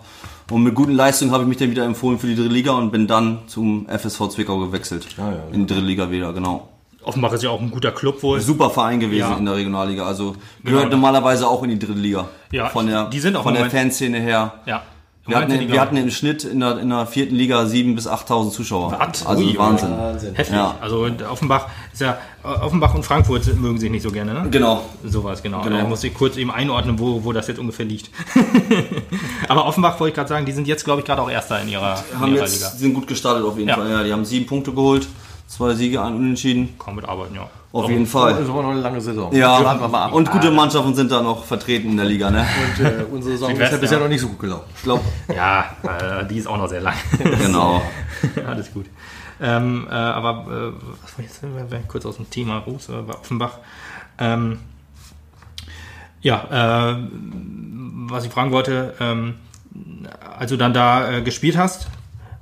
Und mit guten Leistungen habe ich mich dann wieder empfohlen für die dritte Liga und bin dann zum FSV Zwickau gewechselt. Ah, ja, in die dritte Liga wieder, genau. Offenbach ist ja auch ein guter Club wohl. Super Verein gewesen Ja. in der Regionalliga. Also gehört Genau. normalerweise auch in die dritte Liga. Ja, von der, die sind auch von der Fanszene her. Ja. Wir hatten, die, wir hatten im Schnitt in der, in der vierten Liga 7.000 bis 8.000 Zuschauer. Was? Also Ui, Wahnsinn. Wahnsinn. heftig. Ja. Also Offenbach ist ja Offenbach und Frankfurt mögen sich nicht so gerne, ne? Genau. Sowas, genau. Genau. Da muss ich kurz eben einordnen, wo, wo das jetzt ungefähr liegt. (laughs) Aber Offenbach wollte ich gerade sagen, die sind jetzt, glaube ich, gerade auch Erster in ihrer, in Haben ihrer jetzt, Liga. sind gut gestartet auf jeden Ja. Fall. Ja, die haben sieben Punkte geholt, zwei Siege, ein Unentschieden. Kaum mit arbeiten, ja. Auf jeden Das Fall. ist aber noch eine lange Saison. Ja, Warten wir mal ab. und gute Mannschaften sind da noch vertreten in der Liga, ne? Und, äh, unsere Saison ist ja bisher noch nicht so gut gelaufen. Ich glaube, Ja, äh, die ist auch noch sehr lang. (laughs) genau. (laughs) Alles gut. Ähm, äh, aber äh, was war jetzt, wenn wir kurz aus dem Thema raus, äh, war Offenbach. Ähm, ja, äh, was ich fragen wollte, ähm, als du dann da äh, gespielt hast,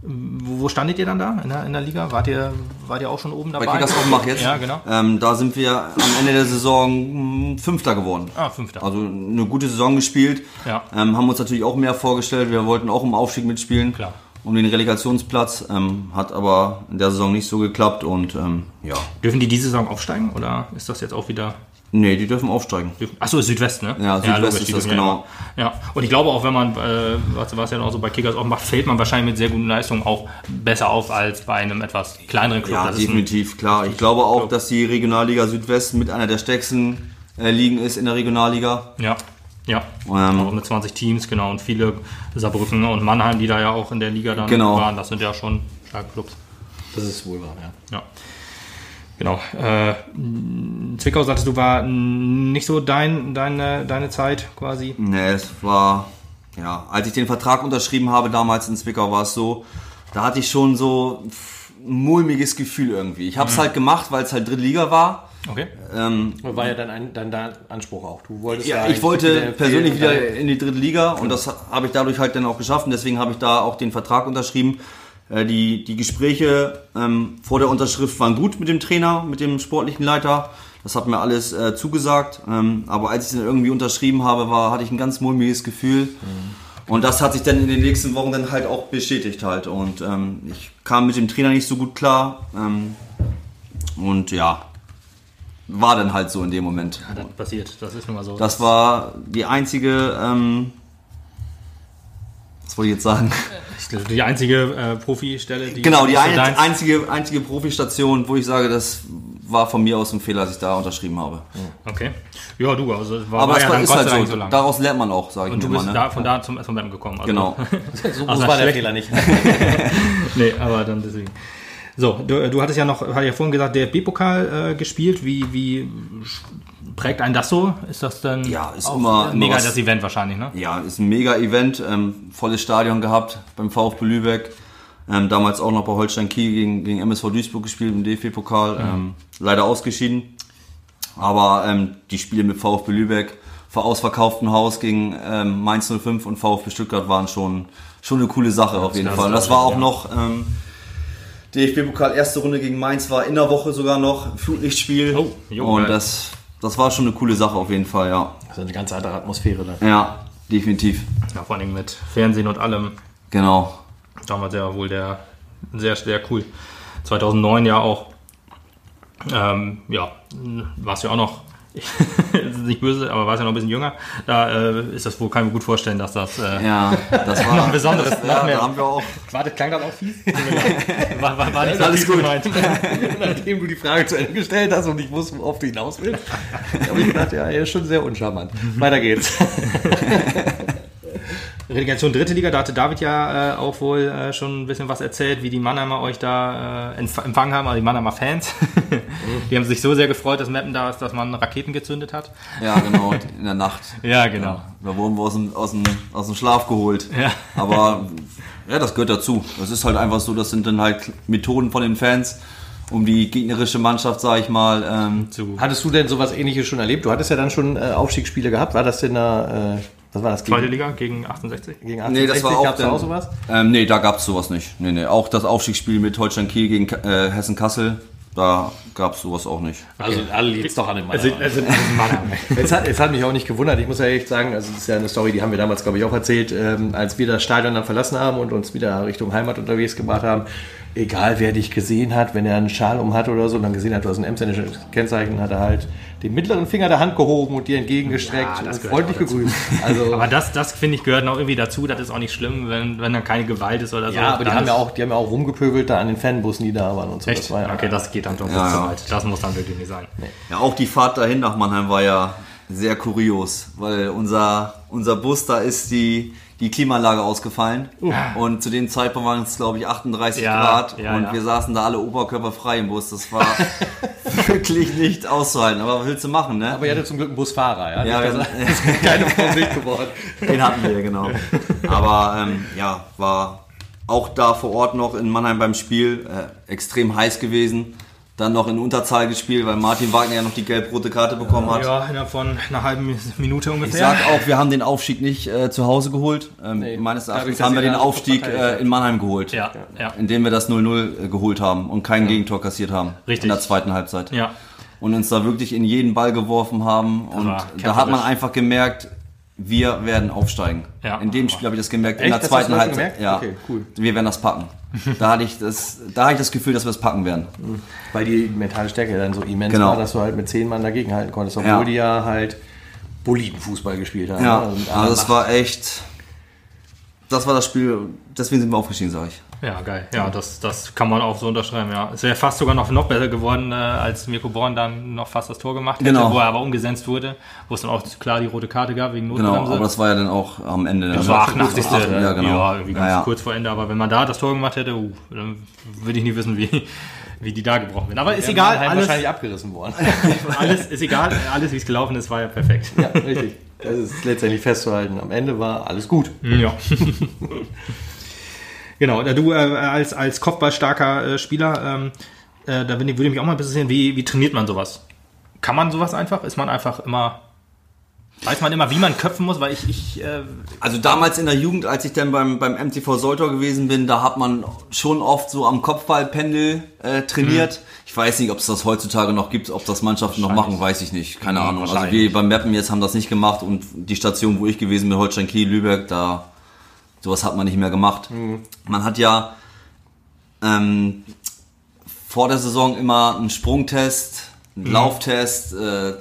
wo, standet ihr dann da in der, in der Liga? Wart ihr, wart ihr auch schon oben dabei? Bei Kickers Offenbach jetzt. Ja, genau. Ähm, da sind wir am Ende der Saison mh, Fünfter geworden. Ah, Fünfter. Also eine gute Saison gespielt. Ja. Ähm, haben uns natürlich auch mehr vorgestellt. Wir wollten auch im Aufstieg mitspielen. Klar. Um den Relegationsplatz. Ähm, hat aber in der Saison nicht so geklappt und ähm, ja. Dürfen die diese Saison aufsteigen oder ist das jetzt auch wieder Nee, die dürfen aufsteigen. Achso, Südwest, ne? Ja, Südwest logisch, ist das, genau. Ja, ja, und ich glaube auch, wenn man, äh, was, was ja auch so bei Kickers auch macht, fällt man wahrscheinlich mit sehr guten Leistungen auch besser auf als bei einem etwas kleineren Club. Ja, Das definitiv, klar. Ich glaube auch, dass die Regionalliga Südwest mit einer der stärksten äh, Ligen ist in der Regionalliga. Ja, ja. Ähm, auch mit 20 Teams, genau. Und viele Saarbrücken und Mannheim, die da ja auch in der Liga dann Genau. waren, das sind ja schon starke Clubs. Das ist wohl wahr, ja. Ja. Genau. Äh, Zwickau, sagtest du, war nicht so dein, deine, deine Zeit quasi. Nee, es war, ja, als ich den Vertrag unterschrieben habe damals in Zwickau, war es so, da hatte ich schon so ein mulmiges Gefühl irgendwie. Ich habe es halt gemacht, weil es halt dritte Liga war. Okay. Ähm, War ja dann ein, dann dein Anspruch auch. Du wolltest ja, eigentlich ich wollte persönlich wieder in die dritte Liga und das habe ich dadurch halt dann auch geschafft und deswegen habe ich da auch den Vertrag unterschrieben. Äh, Die, die Gespräche ähm, vor der Unterschrift waren gut mit dem Trainer, mit dem sportlichen Leiter. Das hat mir alles äh, zugesagt. Ähm, aber als ich es dann irgendwie unterschrieben habe, war, hatte ich ein ganz mulmiges Gefühl. Und das hat sich dann in den nächsten Wochen dann halt auch bestätigt halt. Und ähm, ich kam mit dem Trainer nicht so gut klar. Ähm, und ja, war dann halt so in dem Moment. Ja, das passiert. Das ist nun mal so. Das war die einzige, ähm, was wollte ich jetzt sagen? die einzige äh, Profistelle, die Genau, die so ein, einzige, einzige Profistation, wo ich sage, das war von mir aus ein Fehler, dass ich da unterschrieben habe. Okay. Ja, du, also war, Aber war es ja war, dann ist Gott sei halt Dank so. so lang. Daraus lernt man auch, sage ich Und mir du bist immer. Ne? da, von da zum SVM gekommen. Also, Genau. (laughs) (laughs) So Also war der schlecht. Fehler nicht. (laughs) nee, aber dann deswegen. So, du, du hattest ja noch, hatte ja vorhin gesagt, DFB-Pokal äh, gespielt. Wie, wie prägt ein das so? Ist das dann Ja, ist immer- immer mega was- das Event wahrscheinlich, ne? Ja, ist ein mega Event, ähm, volles Stadion gehabt beim VfB Lübeck. Ähm, damals auch noch bei Holstein Kiel gegen, gegen MSV Duisburg gespielt im DFB-Pokal. Ähm, leider ausgeschieden. Aber ähm, die Spiele mit VfB Lübeck vor ausverkauftem Haus gegen ähm, Mainz 05 und VfB Stuttgart waren schon, schon eine coole Sache auf jeden das Fall. Und das war auch noch ähm, DFB-Pokal erste Runde gegen Mainz war in der Woche sogar noch Flutlichtspiel. Oh, jo, und das, das war schon eine coole Sache auf jeden Fall, ja. Das ist eine ganz andere Atmosphäre dann. Ja, definitiv. Ja, vor allem mit Fernsehen und allem. Genau. Damals ja wohl der sehr, sehr cool. 2009 ja auch. Ähm, ja, warst ja auch noch, (laughs) ist nicht böse, aber warst ja noch ein bisschen jünger. Da äh, ist das wohl, kann ich mir gut vorstellen, dass das äh, Ja, das war noch ein besonderes, noch Ja, mehr. da haben wir auch. Warte, klang das auch fies? (laughs) war, war, war nicht so Alles fies gut. gemeint. (laughs) Nachdem du die Frage zu Ende gestellt hast und ich wusste, worauf du hinaus willst, habe ich gedacht, ja, er ist schon sehr uncharmant. Weiter geht's. (laughs) Relegation dritte Liga, da hatte David ja äh, auch wohl äh, schon ein bisschen was erzählt, wie die Mannheimer euch da äh, empf- empfangen haben, also die Mannheimer Fans. (laughs) die haben sich so sehr gefreut, dass Mappen da ist, dass man Raketen gezündet hat. Ja, genau, in der Nacht. (laughs) Ja, genau. Da wurden wir aus dem, aus dem, aus dem Schlaf geholt. Ja. Aber (laughs) ja, das gehört dazu. Das ist halt einfach so, das sind dann halt Methoden von den Fans, um die gegnerische Mannschaft, sag ich mal, ähm, Zu, Hattest du denn sowas ähnliches schon erlebt? Du hattest ja dann schon äh, Aufstiegsspiele gehabt. War das denn da, äh, Was war das? Zweite Liga gegen 68. gegen Nee, das war auch, Gab's da dann- auch sowas? Ähm, nee, da gab's sowas nicht. Nee, nee. Auch das Aufstiegsspiel mit Holstein Kiel gegen äh, Hessen Kassel, da gab's sowas auch nicht. Also alle liegt doch an dem Also, also, also. Es (laughs) hat, es hat mich auch nicht gewundert. Ich muss ja echt sagen, also das ist ja eine Story, die haben wir damals, glaube ich, auch erzählt, ähm, als wir das Stadion dann verlassen haben und uns wieder Richtung Heimat unterwegs gemacht haben. Egal, wer dich gesehen hat, wenn er einen Schal um hat oder so und dann gesehen hat, du hast ein emsländisches Kennzeichen, hat er halt den mittleren Finger der Hand gehoben und dir entgegengestreckt Ja, das und freundlich gegrüßt. (laughs) Also, Aber das, das finde ich, gehört noch irgendwie dazu. Das ist auch nicht schlimm, wenn, wenn dann keine Gewalt ist oder so. ja, aber die haben ja, auch, die haben ja auch rumgepöbelt da an den Fanbussen, die da waren und so. Echt? Das war ja, okay, das geht dann doch Ja, zu ja. weit. Das muss dann wirklich nicht sein. Ja, auch die Fahrt dahin nach Mannheim war ja sehr kurios, weil unser, unser Bus, da ist die, die Klimaanlage ausgefallen. Und zu dem Zeitpunkt waren es, glaube ich, 38 Ja, Grad. ja, und ja. wir saßen da alle oberkörperfrei im Bus. Das war (laughs) wirklich nicht auszuhalten. Aber was willst du machen, ne? aber ihr hattet zum Glück einen Busfahrer, ja? Dass er- (laughs) keine Vorsicht geworden. (laughs) Den hatten wir, genau. Aber ähm, ja, war auch da vor Ort noch in Mannheim beim Spiel äh, extrem heiß gewesen. Dann noch in Unterzahl gespielt, weil Martin Wagner ja noch die gelb-rote Karte bekommen hat. Ja, innerhalb von einer halben Minute Ich ungefähr. sag auch, wir haben den Aufstieg nicht äh, zu Hause geholt. Ähm, Nee, meines Erachtens haben wir den Aufstieg äh, in Mannheim geholt. ja, ja, Indem wir das 0-0 geholt haben und kein Gegentor kassiert haben. Richtig. In der zweiten Halbzeit. ja. Und uns da wirklich in jeden Ball geworfen haben. Und da hat man einfach gemerkt, wir werden aufsteigen. Ja. In dem Spiel habe ich das gemerkt. in Echt? der Hast du zweiten das Halbzeit. gemerkt? Ja. Okay, cool. Wir werden das packen. (laughs) da hatte ich das, da hatte ich das Gefühl, dass wir es packen werden. Weil die mentale Stärke dann so immens Genau. war, dass du halt mit zehn Mann dagegen halten konntest, obwohl Ja. die ja halt Bolidenfußball gespielt haben. Ja. ne? Also das war echt. Das war das Spiel. Deswegen sind wir aufgestiegen, sage ich. Ja, geil. Ja, das, das kann man auch so unterschreiben, ja. Es wäre fast sogar noch, noch besser geworden, äh, als Mirko Born dann noch fast das Tor gemacht hätte, Genau. wo er aber umgesetzt wurde, wo es dann auch klar die rote Karte gab wegen Genau, Notbremse. aber das war ja dann auch am Ende. das war 88. Ja, genau. Ja, irgendwie ganz Ja, ja. kurz vor Ende, aber wenn man da das Tor gemacht hätte, uh, dann würde ich nie wissen, wie, wie die da gebrochen werden. Aber ist Ja, egal, Mannheim alles, wahrscheinlich abgerissen worden. (laughs) alles ist egal, alles wie es gelaufen ist, war ja perfekt. ja, richtig. Das ist letztendlich festzuhalten. Am Ende war alles gut. Ja. (laughs) genau, da du äh, als, als kopfballstarker äh, Spieler, ähm, äh, da würde mich auch mal interessieren, wie, wie trainiert man sowas? Kann man sowas einfach? Ist man einfach immer. Weiß man immer, wie man köpfen muss? Weil ich. ich äh, Also damals in der Jugend, als ich dann beim, beim MTV Soltor gewesen bin, da hat man schon oft so am Kopfballpendel äh, trainiert. Ich weiß nicht, ob es das heutzutage noch gibt, ob das Mannschaften noch machen, weiß ich nicht. Keine Ja, Ahnung. Also wir beim Mappen jetzt haben das nicht gemacht und die Station, wo ich gewesen bin, Holstein Kiel, Lübeck, da sowas hat man nicht mehr gemacht. Man hat ja ähm, vor der Saison immer einen Sprungtest, einen Lauftest, äh,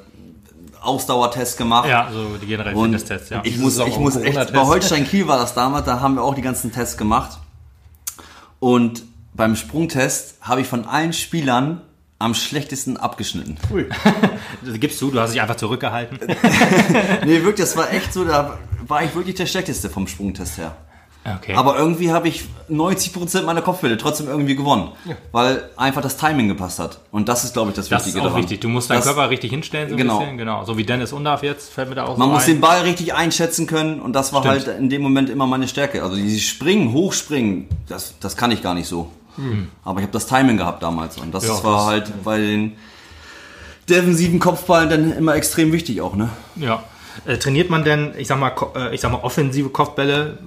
Ausdauertest gemacht. ja, so die generellen Fitnesstests, ja. ich muss, ich muss echt, bei Holstein Kiel war das damals, da haben wir auch die ganzen Tests gemacht. Und beim Sprungtest habe ich von allen Spielern am schlechtesten abgeschnitten. (laughs) Das gibst du, du hast dich einfach zurückgehalten. (laughs) Nee, wirklich, das war echt so, da war ich wirklich der schlechteste vom Sprungtest her. Okay. Aber irgendwie habe ich 90% meiner Kopfhöhle trotzdem irgendwie gewonnen, weil einfach das Timing gepasst hat. Und das ist, glaube ich, das das ist Wichtige auch daran. wichtig. Du musst deinen Das- Körper richtig hinstellen, so Genau. bisschen. Genau. So wie Dennis Undarf jetzt, fällt mir da auch Man so muss ein. den Ball richtig einschätzen können und das war Stimmt. halt in dem Moment immer meine Stärke. Also dieses Springen, Hochspringen, das, das kann ich gar nicht so. Aber ich habe das Timing gehabt damals und das Hm. Ja, war das- halt bei den defensiven Kopfballen dann immer extrem wichtig auch, ne? Ja. Äh, trainiert man denn, ich sag mal, äh, ich sag mal, offensive Kopfbälle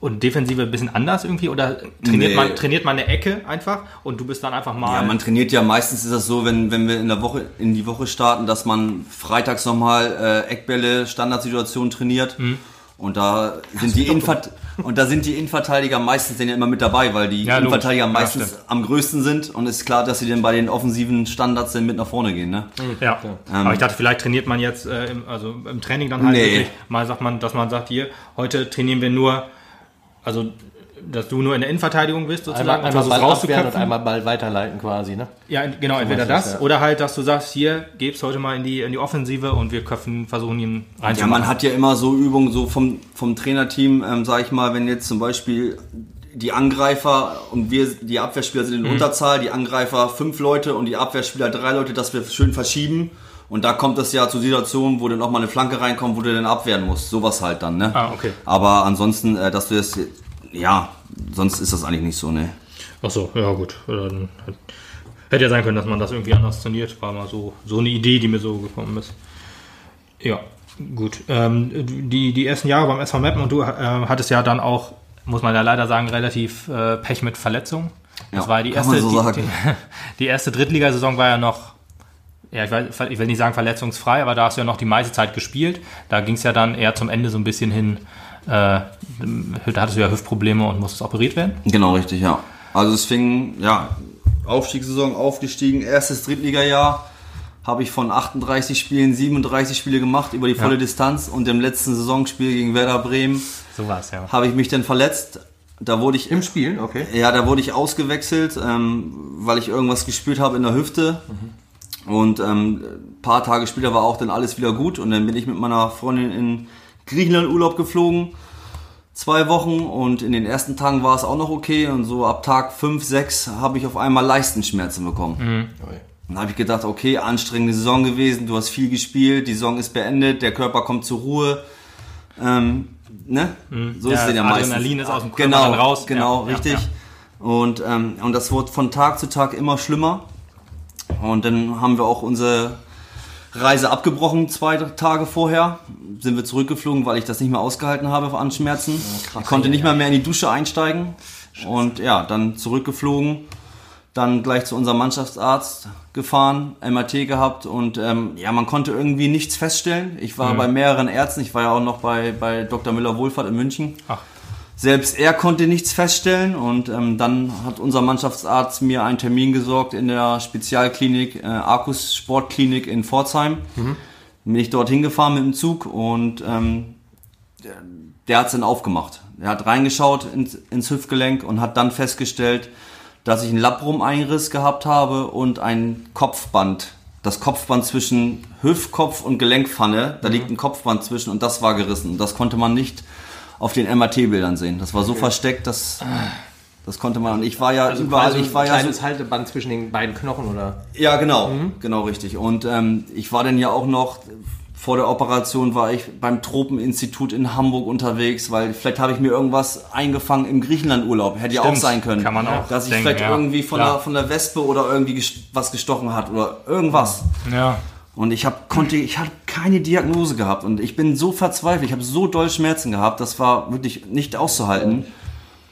und defensive ein bisschen anders irgendwie? Oder trainiert, Nee. man, trainiert man eine Ecke einfach und du bist dann einfach mal. Ja, man trainiert ja meistens ist das so, wenn, wenn wir in der Woche in die Woche starten, dass man freitags nochmal äh, Eckbälle, Standardsituationen trainiert. Mhm. Und da sind die Innenvert und da sind die Innenverteidiger meistens dann ja immer mit dabei, weil die Ja, logisch. Innenverteidiger Ja, meistens stimmt. am größten sind und ist klar, dass sie dann bei den offensiven Standards dann mit nach vorne gehen, ne? ja. Aber ich dachte, vielleicht trainiert man jetzt, äh, im, also im Training dann halt Nee. wirklich, mal sagt man, dass man sagt, hier, heute trainieren wir nur, also dass du nur in der Innenverteidigung bist, sozusagen, Einmal, einmal versuchst Ball abwehren und rauszuköpfen. einmal Ball weiterleiten quasi, ne? Ja, genau, entweder meinst das du es, ja. oder halt, dass du sagst, hier, geb's heute mal in die, in die Offensive und wir köpfen, versuchen ihn Ja, reinzumachen. man hat ja immer so Übungen so vom, vom Trainerteam, ähm, sag ich mal, wenn jetzt zum Beispiel die Angreifer und wir, die Abwehrspieler sind in Mhm. Unterzahl, die Angreifer fünf Leute und die Abwehrspieler drei Leute, dass wir schön verschieben. Und da kommt es ja zu Situationen, wo dann auch mal eine Flanke reinkommt, wo du dann abwehren musst. Sowas halt dann, ne? Ah, okay. Aber ansonsten, äh, dass du das, ja, sonst ist das eigentlich nicht so, ne? Ach so, ja gut. Dann hätte ja sein können, dass man das irgendwie anders trainiert. War mal so, so eine Idee, die mir so gekommen ist. Ja. Gut, ähm, die, die ersten Jahre beim SV Meppen und du äh, hattest ja dann auch, muss man ja leider sagen, relativ äh, Pech mit Verletzungen. Das Ja, war die kann erste, man so die, sagen. Die, (laughs) die erste Drittligasaison war ja noch, ja, ich, weiß, ich will nicht sagen verletzungsfrei, aber da hast du ja noch die meiste Zeit gespielt. Da ging es ja dann eher zum Ende so ein bisschen hin, äh, da hattest du ja Hüftprobleme und musstest operiert werden. Genau, richtig, ja. Also es fing, ja, Aufstiegssaison aufgestiegen, erstes Drittligajahr habe ich von 38 Spielen 37 Spiele gemacht über die volle Distanz und im letzten Saisonspiel gegen Werder Bremen So ja. habe ich mich dann verletzt. Da wurde ich Im Spielen, okay. Ja, da wurde ich ausgewechselt, ähm, weil ich irgendwas gespürt habe in der Hüfte. Und ähm, ein paar Tage später war auch dann alles wieder gut. Und dann bin ich mit meiner Freundin in Griechenland Urlaub geflogen. Zwei Wochen und in den ersten Tagen war es auch noch okay. Und so ab Tag 5, 6 habe ich auf einmal Leistenschmerzen bekommen. Dann habe ich gedacht, okay, anstrengende Saison gewesen, du hast viel gespielt, die Saison ist beendet, der Körper kommt zur Ruhe. Ähm, ne? So Ja, ist es ja meistens. Adrenalin ist aus dem Körper genau, dann raus. Genau, Ja, ja, richtig. ja. Und, ähm, und das wurde von Tag zu Tag immer schlimmer. Und dann haben wir auch unsere Reise abgebrochen, zwei Tage vorher. Sind wir zurückgeflogen, weil ich das nicht mehr ausgehalten habe an Schmerzen. ich konnte nicht mal mehr in die Dusche einsteigen. Und ja, dann zurückgeflogen. Dann gleich zu unserem Mannschaftsarzt gefahren, MRT gehabt und ähm, ja, man konnte irgendwie nichts feststellen. Ich war bei mehreren Ärzten, ich war ja auch noch bei, bei Dr. Müller-Wohlfahrt in München. Ach. Selbst er konnte nichts feststellen und ähm, dann hat unser Mannschaftsarzt mir einen Termin gesorgt in der Spezialklinik äh, Arcus Sportklinik in Pforzheim. Bin ich dorthin gefahren mit dem Zug und ähm, der, der hat es dann aufgemacht. Er hat reingeschaut ins, ins Hüftgelenk und hat dann festgestellt, dass ich einen Labrum-Einriss gehabt habe und ein Kopfband. Das Kopfband zwischen Hüftkopf und Gelenkpfanne, da liegt ein Kopfband zwischen und das war gerissen. Und das konnte man nicht auf den MRT-Bildern sehen. Das war so versteckt, dass das konnte man. Und ich war ja überall, quasi ich war ein ja so, kleines Halteband zwischen den beiden Knochen, oder? ja, genau, genau richtig. Und ähm, ich war dann ja auch noch vor der Operation war ich beim Tropeninstitut in Hamburg unterwegs, weil vielleicht habe ich mir irgendwas eingefangen im Griechenlandurlaub. Hätte ja auch sein können. kann man auch Dass ich denken, vielleicht ja, irgendwie von der, von der Wespe oder irgendwie ges- was gestochen hat oder irgendwas. Ja. Und ich hab, konnte, ich hatte keine Diagnose gehabt und ich bin so verzweifelt. Ich habe so doll Schmerzen gehabt, das war wirklich nicht auszuhalten.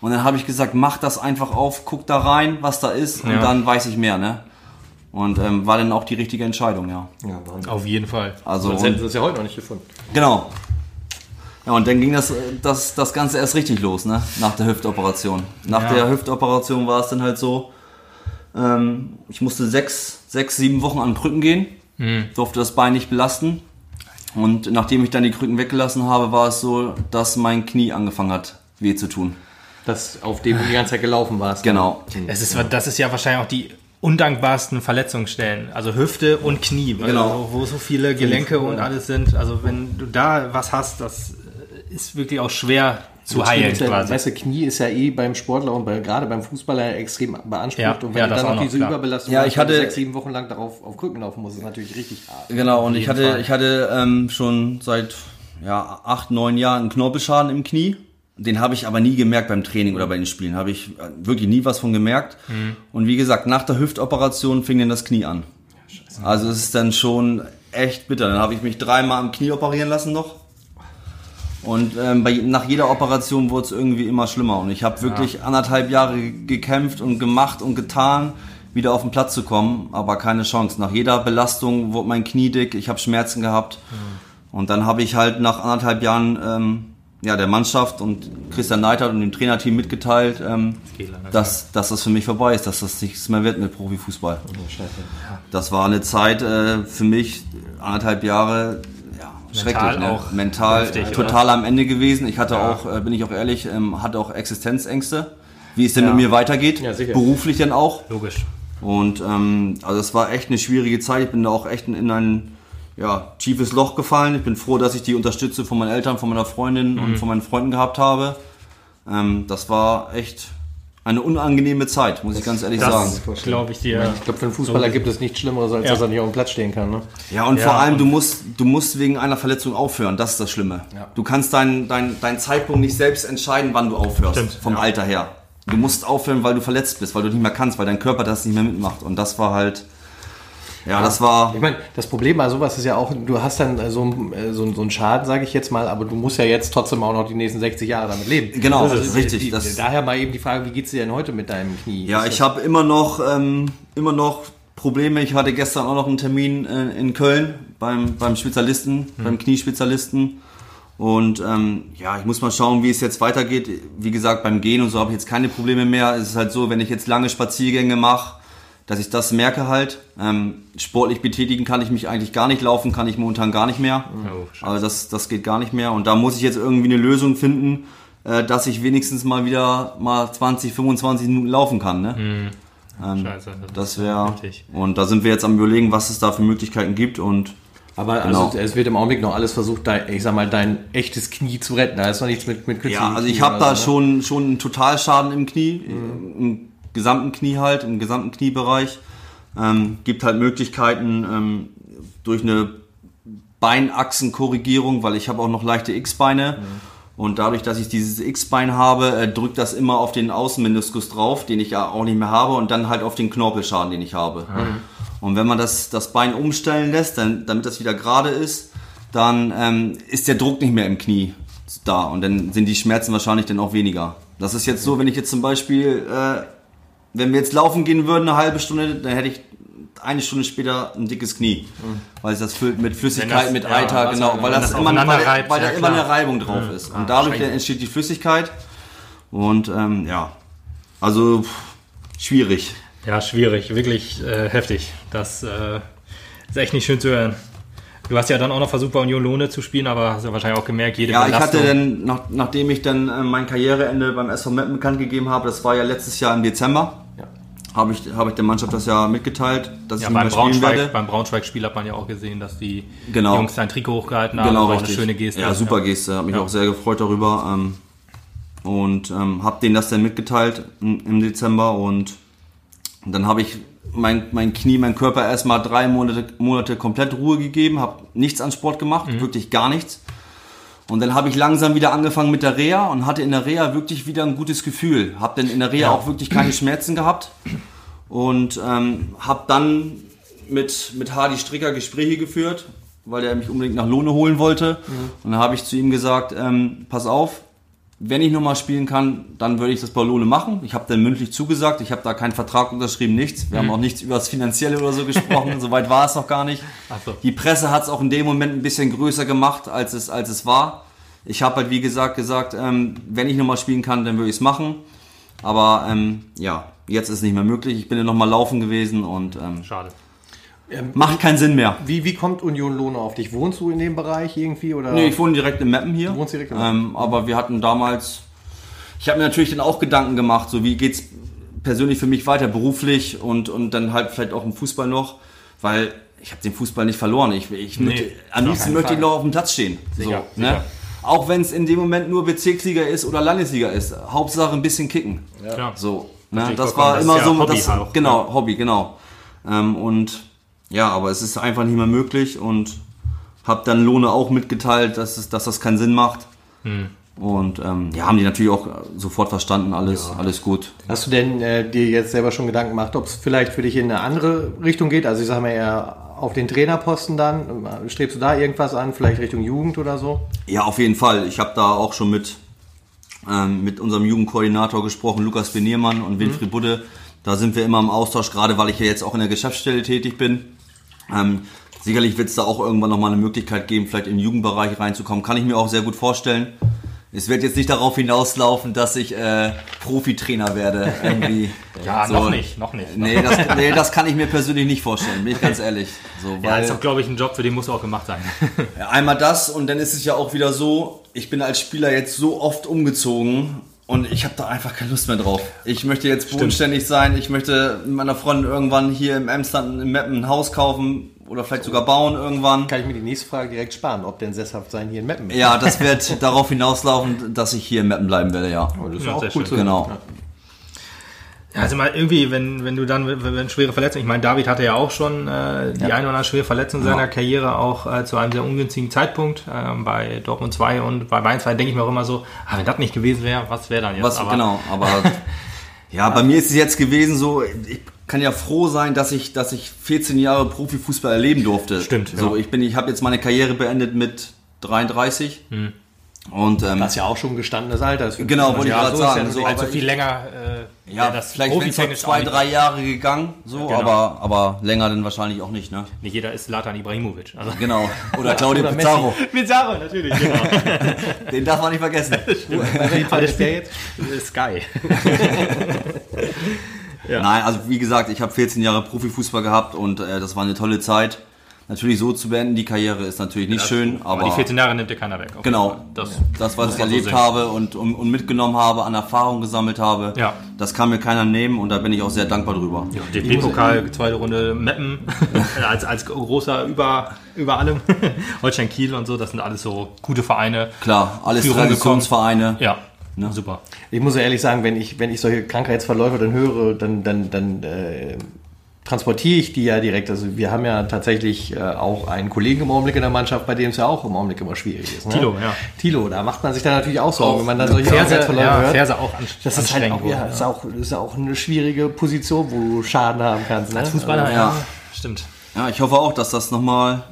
Und dann habe ich gesagt, mach das einfach auf, guck da rein, was da ist und Ja. dann weiß ich mehr, ne? Und ähm, war dann auch die richtige Entscheidung, ja. Ja. Auf jeden Fall. Also Sonst hätten sie es ja heute noch nicht gefunden. genau. Ja, und dann ging das, das, das Ganze erst richtig los, ne? Nach der Hüftoperation. Nach Ja. der Hüftoperation war es dann halt so, ähm, ich musste sechs, sechs, sieben Wochen an Krücken gehen, durfte das Bein nicht belasten. Und nachdem ich dann die Krücken weggelassen habe, war es so, dass mein Knie angefangen hat, weh zu tun. Das, auf dem du die ganze Zeit gelaufen warst. Genau. Es ist, das ist ja wahrscheinlich auch die undankbarsten Verletzungsstellen. Also Hüfte und Knie, weil Genau. wo so viele Gelenke und alles sind. Also wenn du da was hast, das ist wirklich auch schwer zu heilen ja, quasi. Weißt du, Knie ist ja eh beim Sportler und bei, gerade beim Fußballer extrem beansprucht. Ja, und wenn ja, du dann auch noch diese klar. Überbelastung Ja, ich hatte- sechs, sieben Wochen lang darauf auf Krücken laufen musst, ist natürlich richtig hart. Genau, und ich hatte, Fall. ich hatte ähm, schon seit ja, acht, neun Jahren einen Knorpelschaden im Knie. Den habe ich aber nie gemerkt beim Training oder bei den Spielen. Habe ich äh, wirklich nie was von gemerkt. Und wie gesagt, nach der Hüftoperation fing dann das Knie an. Also es ist dann schon echt bitter. Dann habe ich mich dreimal am Knie operieren lassen noch. Und ähm, bei, nach jeder Operation wurde es irgendwie immer schlimmer. Und ich habe wirklich anderthalb Jahre gekämpft und gemacht und getan, wieder auf den Platz zu kommen, aber keine Chance. Nach jeder Belastung wurde mein Knie dick, ich habe Schmerzen gehabt. Und dann habe ich halt nach anderthalb Jahren ähm, ja, der Mannschaft und Christian Neidhardt und dem Trainerteam mitgeteilt, ähm, dass, dass das für mich vorbei ist, dass das nichts mehr wird mit Profifußball. Das war eine Zeit äh, für mich, anderthalb Jahre, ja, schrecklich. Ne? auch Mental heftig, oder? total am Ende gewesen. Ich hatte auch, äh, bin ich auch ehrlich, ähm, hatte auch Existenzängste, wie es denn mit mir weitergeht. Ja. Beruflich dann auch. Logisch. Und ähm, also es war echt eine schwierige Zeit. Ich bin da auch echt in, in ein ja, tiefes Loch gefallen. Ich bin froh, dass ich die Unterstützung von meinen Eltern, von meiner Freundin Mhm. und von meinen Freunden gehabt habe. Ähm, das war echt eine unangenehme Zeit, muss ich ganz ehrlich sagen. Das glaube ich dir. Ich glaube, für einen Fußballer gibt es nichts Schlimmeres, als Ja. dass er nicht auf dem Platz stehen kann. Ne? Ja, und Ja, vor allem, und- du musst, du musst wegen einer Verletzung aufhören. Das ist das Schlimme. Du kannst deinen dein, dein Zeitpunkt nicht selbst entscheiden, wann du aufhörst. Stimmt, vom ja. Alter her. Du musst aufhören, weil du verletzt bist, weil du nicht mehr kannst, weil dein Körper das nicht mehr mitmacht. Und das war halt, ja, das war. Ich meine, das Problem bei sowas ist ja auch, du hast dann so, einen- äh, so, einen- so einen Schaden, sage ich jetzt mal, aber du musst ja jetzt trotzdem auch noch die nächsten 60 Jahre damit leben. Genau, Also, das ist richtig, Die, das- daher mal eben die Frage, wie geht's dir denn heute mit deinem Knie? Ja, Ist ich habe immer noch, ähm, immer noch Probleme. Ich hatte gestern auch noch einen Termin äh, in Köln beim, beim Spezialisten, beim Kniespezialisten. Und ähm, ja, ich muss mal schauen, wie es jetzt weitergeht. Wie gesagt, beim Gehen und so habe ich jetzt keine Probleme mehr. Es ist halt so, wenn ich jetzt lange Spaziergänge mache, dass ich das merke halt. Ähm, sportlich betätigen kann ich mich eigentlich gar nicht, laufen kann ich momentan gar nicht mehr. Oh, also das, das geht gar nicht mehr. Und da muss ich jetzt irgendwie eine Lösung finden, äh, dass ich wenigstens mal wieder mal 20, 25 Minuten laufen kann. Ne? Ähm, Scheiße, das das wäre. Und da sind wir jetzt am überlegen, was es da für Möglichkeiten gibt. Und Aber Genau. also, es wird im Augenblick noch alles versucht, dein, ich sag mal, dein echtes Knie zu retten. Da ist noch nichts mit, mit künstlichem ja, also ich habe da so, ne? schon, schon einen Totalschaden im Knie, im gesamten Knie halt, im gesamten Kniebereich. Ähm, gibt halt Möglichkeiten ähm, durch eine Beinachsenkorrigierung, weil ich habe auch noch leichte X-Beine. Und dadurch, dass ich dieses X-Bein habe, äh, drückt das immer auf den Außenmeniskus drauf, den ich ja auch nicht mehr habe, und dann halt auf den Knorpelschaden, den ich habe. Und wenn man das, das Bein umstellen lässt, dann, damit das wieder gerade ist, dann ähm, ist der Druck nicht mehr im Knie da und dann sind die Schmerzen wahrscheinlich dann auch weniger. Das ist jetzt so, wenn ich jetzt zum Beispiel, äh, wenn wir jetzt laufen gehen würden, eine halbe Stunde, dann hätte ich eine Stunde später ein dickes Knie, weil es das füllt mit Flüssigkeit, das- mit ja, Eiter, Wasser, genau, weil das, das immer, weil, da- reibt, weil da ja, immer klar. eine Reibung drauf ist und dadurch scheiße. dann entsteht die Flüssigkeit und ähm, ja, also pff, schwierig. Ja, schwierig, wirklich äh, heftig. Das äh, ist echt nicht schön zu hören. Du hast ja dann auch noch versucht, bei Union Lohne zu spielen, aber hast ja wahrscheinlich auch gemerkt, jede Ja, ich Belastung. hatte dann, nach, nachdem ich dann äh, mein Karriereende beim SV Meppen bekannt gegeben habe, das war ja letztes Jahr im Dezember, Ja. habe ich, habe ich der Mannschaft das ja mitgeteilt, dass ja, ich beim Braunschweig, werde. beim Braunschweig-Spiel hat man ja auch gesehen, dass die Genau. Jungs dein Trikot hochgehalten haben. Genau, das war richtig. eine schöne Geste. Ja, super Geste, habe mich auch sehr gefreut darüber. Ähm, und ähm, habe denen das dann mitgeteilt im, im Dezember und dann habe ich mein, mein Knie, mein Körper erstmal drei Monate, Monate komplett Ruhe gegeben, habe nichts an Sport gemacht, wirklich gar nichts. Und dann habe ich langsam wieder angefangen mit der Reha und hatte in der Reha wirklich wieder ein gutes Gefühl. Habe dann in der Reha auch wirklich keine Schmerzen gehabt und ähm, habe dann mit, mit Hardy Stricker Gespräche geführt, weil er mich unbedingt nach Lohne holen wollte. Und dann habe ich zu ihm gesagt, ähm, pass auf, wenn ich nochmal spielen kann, dann würde ich das bei Lohne machen. Ich habe dann mündlich zugesagt, ich habe da keinen Vertrag unterschrieben, nichts. Wir haben auch nichts über das Finanzielle oder so gesprochen, (laughs) soweit war es noch gar nicht. Ach so. Die Presse hat es auch in dem Moment ein bisschen größer gemacht, als es, als es war. Ich habe halt, wie gesagt, gesagt, ähm, wenn ich nochmal spielen kann, dann würde ich es machen. Aber ähm, ja, jetzt ist es nicht mehr möglich. Ich bin ja nochmal laufen gewesen und ähm, Schade. Macht keinen Sinn mehr. Wie, wie kommt Union Lohne auf dich? Wohnst du in dem Bereich irgendwie? Oder? Nee, ich wohne direkt in Meppen hier. Du wohnst direkt in ähm, Aber wir hatten damals, ich habe mir natürlich dann auch Gedanken gemacht, so wie geht's persönlich für mich weiter, beruflich und, und dann halt vielleicht auch im Fußball noch, weil ich habe den Fußball nicht verloren. Ich, ich möchte, am liebsten möchte ich noch auf dem Platz stehen. Sicher, so, ne? sicher. Auch wenn es in dem Moment nur Bezirksliga ist oder Landesliga ist. Hauptsache ein bisschen kicken. Klar. So, ne? Das war Das ist immer ja so, Hobby das, auch, genau, Hobby, genau. Ähm, und ja, aber es ist einfach nicht mehr möglich und habe dann Lohne auch mitgeteilt, dass, es, dass das keinen Sinn macht. Hm. Und ähm, ja, haben die natürlich auch sofort verstanden, alles, alles gut. Hast du denn äh, dir jetzt selber schon Gedanken gemacht, ob es vielleicht für dich in eine andere Richtung geht? Also ich sage mal eher auf den Trainerposten dann. Strebst du da irgendwas an? Vielleicht Richtung Jugend oder so? Ja, auf jeden Fall. Ich habe da auch schon mit, ähm, mit unserem Jugendkoordinator gesprochen, Lukas Beniermann und Winfried Budde. Da sind wir immer im Austausch, gerade weil ich ja jetzt auch in der Geschäftsstelle tätig bin. Ähm, sicherlich wird es da auch irgendwann nochmal eine Möglichkeit geben, vielleicht in den Jugendbereich reinzukommen. Kann ich mir auch sehr gut vorstellen. Es wird jetzt nicht darauf hinauslaufen, dass ich äh, Profitrainer werde. (laughs) Irgendwie. Ja, So. noch nicht, noch nicht. Nee das, nee, das kann ich mir persönlich nicht vorstellen, bin ich ganz ehrlich. So, Ja, weil- ist doch, glaube ich, ein Job, für den muss auch gemacht sein. (laughs) einmal das und dann ist es ja auch wieder so, ich bin als Spieler jetzt so oft umgezogen und ich habe da einfach keine Lust mehr drauf. Ich möchte jetzt bodenständig sein, ich möchte mit meiner Freundin irgendwann hier im Emsland im Meppen ein Haus kaufen oder vielleicht sogar bauen irgendwann. Kann ich mir die nächste Frage direkt sparen, ob denn sesshaft sein hier in Meppen ist. Ja, das wird (laughs) darauf hinauslaufen, dass ich hier im Meppen bleiben werde, ja. Oh, das ist Ja, auch cool Genau. hören. Ja, also mal irgendwie, wenn, wenn du dann, wenn, schwere Verletzungen, ich meine, David hatte ja auch schon äh, die eine oder andere schwere Verletzung in seiner Karriere, auch äh, zu einem sehr ungünstigen Zeitpunkt ähm, bei Dortmund 2 und bei Bayern 2 denke ich mir auch immer so, ah, wenn das nicht gewesen wäre, was wäre dann jetzt? Was, Aber genau, aber (laughs) ja, bei mir ist es jetzt gewesen so, ich kann ja froh sein, dass ich, dass ich 14 Jahre Profifußball erleben durfte. Stimmt, So, ja. ich bin, ich habe jetzt meine Karriere beendet mit 33. Und ähm, Was ja auch schon ein gestandenes Alter ist. Genau, wollte ich ja, gerade so ist sagen, ja so, Also viel länger. Äh, ja, das vielleicht wären es zwei, drei Jahre gegangen, so, Genau. aber, aber länger dann wahrscheinlich auch nicht, ne? Nicht jeder ist Latan Ibrahimovic. Also. Genau. Oder (laughs) Claudio Oder. Pizarro. Pizarro, natürlich, genau. (laughs) Den darf man nicht vergessen. (laughs) Fall ist der jetzt? Sky. Nein, also wie gesagt, ich habe 14 Jahre Profifußball gehabt und äh, das war eine tolle Zeit. Natürlich so zu beenden, die Karriere ist natürlich nicht schön, aber, Aber die 14 Jahre nimmt dir keiner weg. genau. Das, das, was ich so erlebt sehen. habe und, und, und mitgenommen habe, an Erfahrung gesammelt habe, Ja. das kann mir keiner nehmen und da bin ich auch sehr dankbar drüber. Ja, DFB-Pokal, zweite Runde Meppen, (laughs) als, als großer über, über allem. (laughs) Holstein Kiel und so, das sind alles so gute Vereine. Klar, alles Führung Traditionsvereine. Ja, Ne? super. Ich muss ja ehrlich sagen, wenn ich, wenn ich solche Krankheitsverläufe dann höre, dann, dann, dann äh, transportiere ich die ja direkt. Also wir haben ja tatsächlich äh, auch einen Kollegen im Augenblick in der Mannschaft, bei dem es ja auch im Augenblick immer schwierig ist. Ne? Thilo, ja. Thilo, da macht man sich dann natürlich auch Sorgen, Auch wenn man dann solche Ferse, Krankheitsverläufe ja, hört. Ferse auch an, Das ist halt auch, ja, ist auch, ist auch eine schwierige Position, wo du Schaden haben kannst. Ne? Fußballer, Ja. ja. Stimmt. Ja, ich hoffe auch, dass das nochmal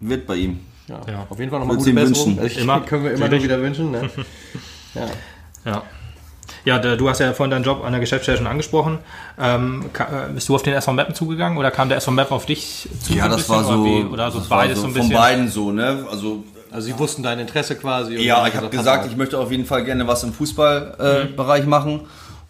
wird bei ihm. Ja, Ja. Auf jeden Fall nochmal gute Besserung. wünschen. Also ich, Immer. (laughs) Können wir immer nur wieder wünschen. Ne? (laughs) Ja. Ja. Ja, du hast ja vorhin deinen Job an der Geschäftsstelle schon angesprochen. Ähm, äh, bist du auf den SV Meppen zugegangen oder kam der SV Meppen auf dich zu? Ja, das war so, Oder, wie? oder so beides so so ein von bisschen? beiden so, ne? Also Also sie wussten dein Interesse quasi. Ja, ich habe gesagt, ich möchte auf jeden Fall gerne was im Fußballbereich äh, Bereich machen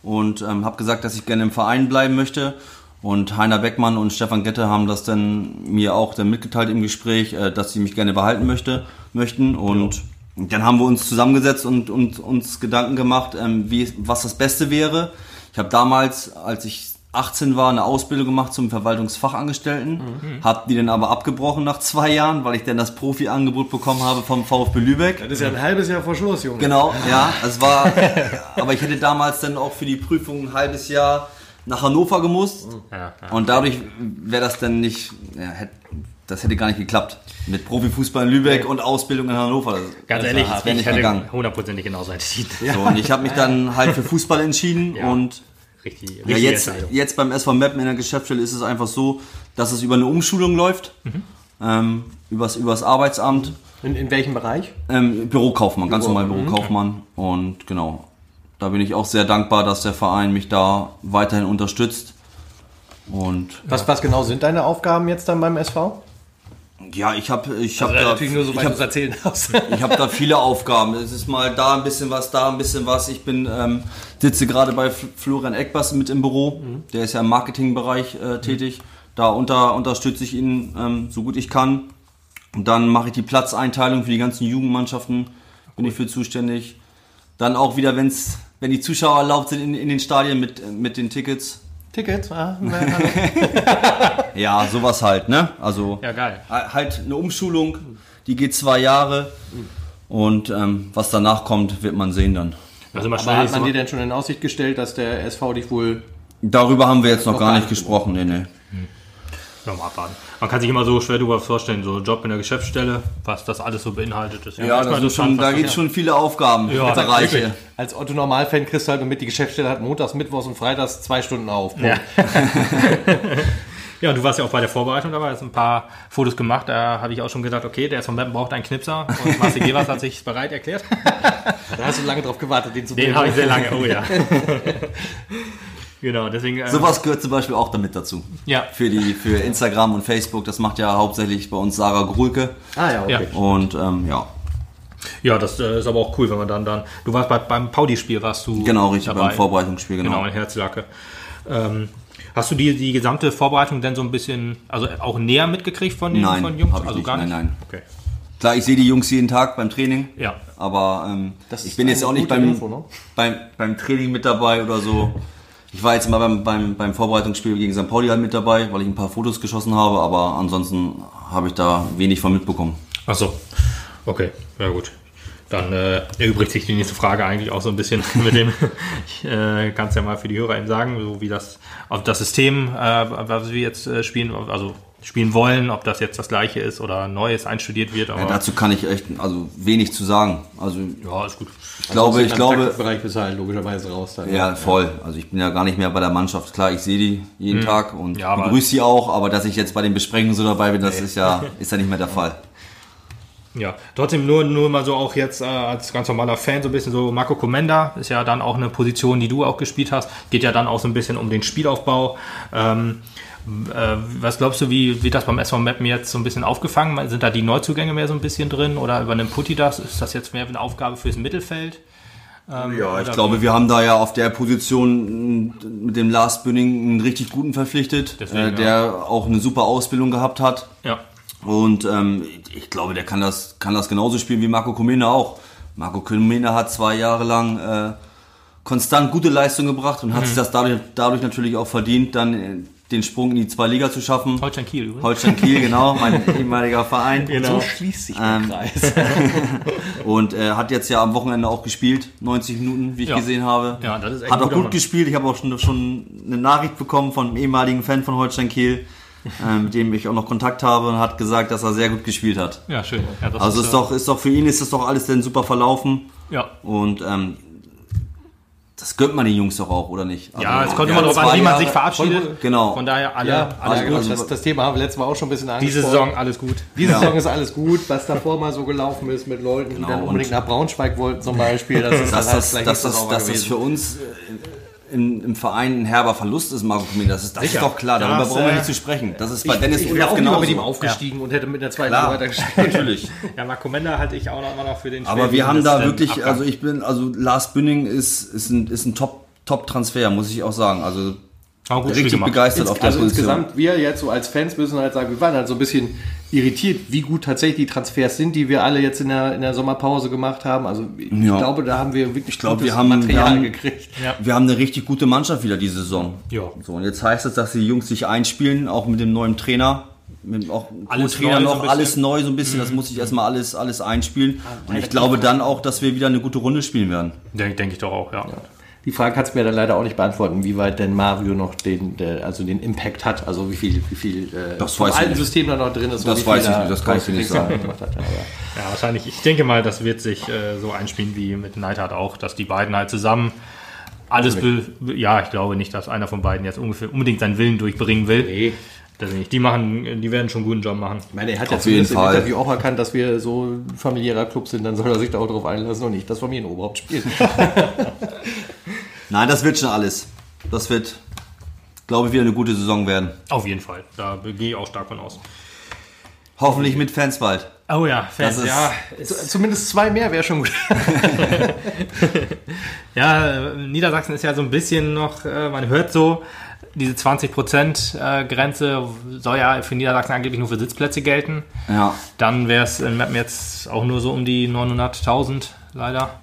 und ähm, habe gesagt, dass ich gerne im Verein bleiben möchte. Und Heiner Beckmann und Stefan Gette haben das dann mir auch dann mitgeteilt im Gespräch, äh, dass sie mich gerne behalten möchte, möchten. Und dann haben wir uns zusammengesetzt und, und uns Gedanken gemacht, ähm, wie, was das Beste wäre. Ich habe damals, als ich 18 war, eine Ausbildung gemacht zum Verwaltungsfachangestellten, habe die dann aber abgebrochen nach zwei Jahren, weil ich dann das Profi-Angebot bekommen habe vom VfB Lübeck. Das ist ja ein halbes Jahr vor Schluss, Junge. Genau, ja, es war, (laughs) aber ich hätte damals dann auch für die Prüfung ein halbes Jahr nach Hannover gemusst Ja, ja. und dadurch wäre das dann nicht, ja, hätte, das hätte gar nicht geklappt. Mit Profifußball in Lübeck und Ausbildung in Hannover. Das, Ganz ehrlich, das wäre ich nicht hätte gegangen. hundertprozentig genauso entschieden. So, und ich habe mich dann halt für Fußball entschieden Ja. und Richtig, ja, jetzt, jetzt beim SV Meppen in der Geschäftsstelle ist es einfach so, dass es über eine Umschulung läuft, ähm, übers, übers Arbeitsamt. In, in welchem Bereich? Ähm, Bürokaufmann, ganz Büro, normal Bürokaufmann. Und genau, da bin ich auch sehr dankbar, dass der Verein mich da weiterhin unterstützt. Und Was, was genau sind deine Aufgaben jetzt dann beim SV? Ja, ich habe ich hab Also da, natürlich nur so, ich weit du hab, erzählen darfst. (laughs) ich hab da viele Aufgaben. Es ist mal da ein bisschen was, da ein bisschen was. Ich bin ähm, sitze gerade bei Florian Eckbass mit im Büro. Der ist ja im Marketingbereich äh, tätig. Da unter, unterstütze ich ihn ähm, so gut ich kann. Und dann mache ich die Platzeinteilung für die ganzen Jugendmannschaften. Bin ich für zuständig. Dann auch wieder, wenn's, wenn die Zuschauer erlaubt sind in, in den Stadien mit, mit den Tickets. Tickets? Ah, (laughs) (laughs) Ja, sowas halt, ne? Also Ja, geil. halt eine Umschulung, die geht zwei Jahre. Und ähm, was danach kommt, wird man sehen dann. Also mal aber hat man dir denn schon in Aussicht gestellt, dass der SV dich wohl... Darüber haben wir jetzt noch, Noch gar gar nicht gesprochen, nee, nee. Ja, mal abwarten. Man kann sich immer so schwer darüber vorstellen, so Job in der Geschäftsstelle, was das alles so beinhaltet. Ist Ja, manchmal das ist interessant, schon, da das- gibt es schon viele Aufgaben, Ja, Bereiche. Als Otto-Normalfan kriegst du halt nur mit, die Geschäftsstelle hat montags, mittwochs und freitags zwei Stunden auf. Ja. (laughs) ja, du warst ja auch bei der Vorbereitung dabei, hast ein paar Fotos gemacht. Da habe ich auch schon gedacht, okay, der SV Meppen braucht einen Knipser. Und Marcel Gevers hat sich bereit erklärt. (laughs) Da hast du lange drauf gewartet, den zu Den habe ich sehr lange, oh ja. (laughs) genau, deswegen. äh, Sowas gehört zum Beispiel auch damit dazu. Ja. Für, die, für Instagram und Facebook, das macht ja hauptsächlich bei uns Sarah Grulke. Ah ja, okay. Ja. Und ähm, ja, Ja, das äh, ist aber auch cool, wenn man dann dann. Du warst bei, beim Paudi-Spiel, warst du. genau, richtig, dabei. beim Vorbereitungsspiel, Genau, genau. in Herzlacke. Ähm, hast du die, die gesamte Vorbereitung denn so ein bisschen, also auch näher mitgekriegt von den Nein, von Jungs? hab ich also nicht. gar Nein, nicht? nein. Okay. Klar, ich sehe die Jungs jeden Tag beim Training. Ja. Aber ähm, Das ist ich bin jetzt auch nicht beim, Info, ne? beim, beim Training mit dabei oder so. Ich war jetzt mal beim, beim, beim Vorbereitungsspiel gegen St. Pauli halt mit dabei, weil ich ein paar Fotos geschossen habe, aber ansonsten habe ich da wenig von mitbekommen. Ach so. Okay, ja gut. Dann äh, erübrigt sich die nächste Frage eigentlich auch so ein bisschen (laughs) mit dem, ich äh, kann es ja mal für die Hörer eben sagen, so wie das, auf das System, äh, was wir jetzt äh, spielen, also spielen wollen, ob das jetzt das gleiche ist oder Neues einstudiert wird. Aber Ja, dazu kann ich echt also wenig zu sagen. Also ja, ist gut. ich glaube, ich glaube, Bereich bist du halt logischerweise raus dann. ja voll. Also ich bin ja gar nicht mehr bei der Mannschaft. Klar, ich sehe die jeden Tag und Ja, begrüße sie auch, aber dass ich jetzt bei den Besprechungen so dabei bin, das ist ja ist ja nicht mehr der Fall. Ja, trotzdem nur, nur mal so auch jetzt äh, als ganz normaler Fan so ein bisschen so Marco Comenda ist ja dann auch eine Position, die du auch gespielt hast. Geht ja dann auch so ein bisschen um den Spielaufbau. Ähm, äh, was glaubst du, wie wird das beim SV Mappen jetzt so ein bisschen aufgefangen? Sind da die Neuzugänge mehr so ein bisschen drin oder übernimmt Putti das? Ist das jetzt mehr eine Aufgabe fürs Mittelfeld? Ähm, Ja, ich glaube, wir haben da ja auf der Position mit dem Lars Bünning einen richtig guten verpflichtet, Deswegen, äh, der auch eine super Ausbildung gehabt hat. wie- Ja, Und ähm, ich glaube, der kann das, kann das genauso spielen wie Marco Comena auch. Marco Comena hat zwei Jahre lang äh, konstant gute Leistung gebracht und hat Mhm. sich das dadurch, dadurch natürlich auch verdient, dann äh, den Sprung in die zwei Liga zu schaffen. Holstein Kiel übrigens. Holstein Kiel, genau, mein (laughs) ehemaliger Verein. Genau. schließt sich der Ähm, Kreis. (laughs) Und äh, hat jetzt ja am Wochenende auch gespielt, 90 Minuten, wie ich Ja. gesehen habe. Ja, das ist echt Hat auch gut Mann. gespielt. Ich habe auch schon, schon eine Nachricht bekommen von einem ehemaligen Fan von Holstein Kiel, äh, mit dem ich auch noch Kontakt habe und hat gesagt, dass er sehr gut gespielt hat. Ja, schön. Ja, das Also ist äh, doch, ist doch für ihn ist das doch alles dann super verlaufen. Ja, Und ähm, das gönnt man den Jungs doch auch, oder nicht? Also, ja, es kommt immer darauf an, wie man sich verabschiedet. Genau. Von daher alle, Ja, alles ja, gut. gut. Das, das Thema haben wir letztes Mal auch schon ein bisschen angesprochen. Diese Saison alles gut. Diese Ja. Saison ist alles gut. Was davor mal so gelaufen ist mit Leuten, die Genau, dann unbedingt nach Braunschweig wollten zum Beispiel, das ist dann halt das, das, sauber dass das gewesen. für uns äh, in, im Verein ein herber Verlust ist, Marco Comini, das ist, das ist doch klar, darüber Das, brauchen wir äh, nicht zu sprechen. Das ist bei Dennis ich wäre auch genauso. mit ihm aufgestiegen und hätte mit der zweiten Klar, weitergespielt. natürlich. (laughs) Ja, Marco Mender halte ich auch noch immer noch für den Aber wir haben da wirklich, Abgang. also ich bin, also Lars Bünning ist, ist ein, ist ein Top, Top-Transfer, muss ich auch sagen. Also Auch gut Spiel richtig begeistert auf der also Position. insgesamt, wir jetzt so als Fans müssen halt sagen, wir waren halt so ein bisschen irritiert, wie gut tatsächlich die Transfers sind, die wir alle jetzt in der, in der Sommerpause gemacht haben. Also ich Ja. glaube, da haben wir wirklich Ich glaube, gutes wir haben, wir Material haben, gekriegt. Ja. wir haben eine richtig gute Mannschaft wieder diese Saison. Ja. So, und jetzt heißt es, dass die Jungs sich einspielen, auch mit dem neuen Trainer. Mit auch Alles so ein noch, bisschen. alles neu so ein bisschen. Das muss ich erstmal alles, alles einspielen. Und ich glaube dann auch, dass wir wieder eine gute Runde spielen werden. Denke denk ich doch auch, ja. Die Frage kannst du mir dann leider auch nicht beantworten, wie weit denn Mario noch den, der, also den Impact hat, also wie viel, wie viel äh, Das vom alten. System da noch drin ist. und Das weiß ich da nicht, das kann ich dir nicht sagen. gemacht hat. Ja, wahrscheinlich. Ich denke mal, das wird sich äh, so einspielen wie mit Neidhardt auch, dass die beiden halt zusammen alles, be ja, ich glaube nicht, dass einer von beiden jetzt ungefähr unbedingt seinen Willen durchbringen will. Nee. Das nicht. Die machen, die werden schon einen guten Job machen. Ich meine, er hat ja Auf jeden zumindest im Fall. Interview auch erkannt, dass wir so ein familiärer Club sind, dann soll er sich da auch drauf einlassen und nicht das Familienoberhaupt spielen. (laughs) Nein, das wird schon alles. Das wird, glaube ich, wieder eine gute Saison werden. Auf jeden Fall. Da gehe ich auch stark von aus. Hoffentlich mit Fans bald. Oh ja, Fans, ist- ja. Zumindest zwei mehr wäre schon gut. (laughs) Ja, Niedersachsen ist ja so ein bisschen noch, äh, man hört so, diese 20% äh, Grenze soll ja für Niedersachsen angeblich nur für Sitzplätze gelten. Ja. Dann wäre es in Mappen jetzt auch nur so um die 900.000 leider.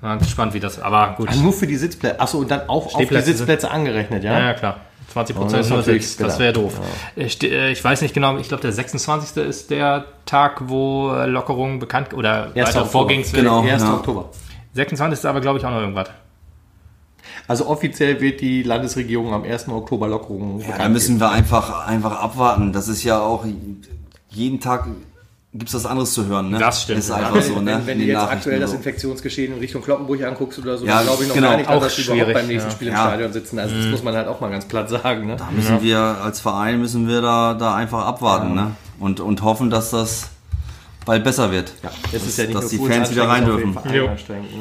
Mal gespannt, wie das, aber gut. nur für die Sitzplätze. Achso, und dann auch auf die Sitzplätze angerechnet, ja? Ja, ja, klar. 20 Oh, das Prozent ist nur natürlich das wäre doof. Ich, ste- äh, ich weiß nicht genau, ich glaube, der 26. ist der Tag, wo äh, Lockerungen bekannt oder 1. weitere Oktober. Vorgehenswege. Genau. 1. ja. Oktober. 26. ist aber, glaube ich, auch noch irgendwas. Also offiziell wird die Landesregierung am 1. Oktober Lockerungen Ja, da müssen wir einfach, einfach abwarten. Das ist ja auch jeden Tag gibt es was anderes zu hören. Ne? Das stimmt. Ist einfach so, ne? Wenn, wenn du jetzt aktuell das. Infektionsgeschehen in Richtung Kloppenburg anguckst oder so, Ja, dann glaube ich noch genau. gar nicht, Auch dass wir überhaupt schwierig, beim nächsten ja. Spiel im Ja. Stadion sitzen. Also das muss man halt auch mal ganz platt sagen. Ne? Da müssen wir als Verein müssen wir da, da einfach abwarten ne? und, und hoffen, dass das bald besser wird. Ja, es ist ja nicht dass nur die Fans wieder rein dürfen.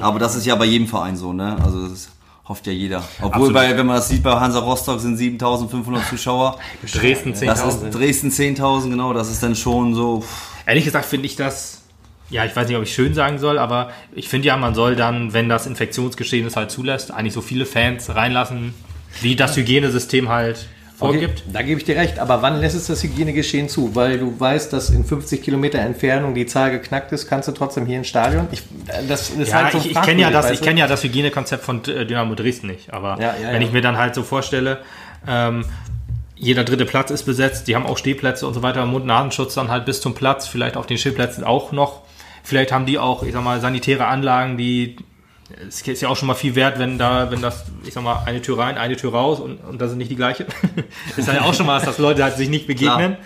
Aber das ist ja bei jedem Verein so, ne? Also das hofft ja jeder. Obwohl, bei, wenn man das sieht, bei Hansa Rostock sind 7500 Zuschauer. (laughs) Dresden 10.000. Das ist Dresden 10.000, genau. Das ist dann schon so. pff, Ehrlich gesagt finde ich das, ja, ich weiß nicht, ob ich schön sagen soll, aber ich finde ja, man soll dann, wenn das Infektionsgeschehen es halt zulässt, eigentlich so viele Fans reinlassen, wie das Hygienesystem halt vorgibt. Okay, da gebe ich dir recht, aber wann lässt es das Hygienegeschehen zu? Weil du weißt, dass in 50 Kilometer Entfernung die Zahl geknackt ist, kannst du trotzdem hier ins Stadion? Ich, das ist Ja, halt so ich, ich kenne ja das, ich kenne ja das Hygienekonzept von äh, Dynamo Dresden nicht, aber Ja, ja, wenn ja. ich mir dann halt so vorstelle, ähm, jeder dritte Platz ist besetzt, die haben auch Stehplätze und so weiter, Mund-Nasenschutz dann halt bis zum Platz, vielleicht auf den Stehplätzen auch noch. Vielleicht haben die auch, ich sag mal, sanitäre Anlagen, die es ist ja auch schon mal viel wert, wenn da, wenn das, ich sag mal, eine Tür rein, eine Tür raus und, und das sind nicht die gleiche. (laughs) ist ja auch schon mal, dass Leute halt sich nicht begegnen.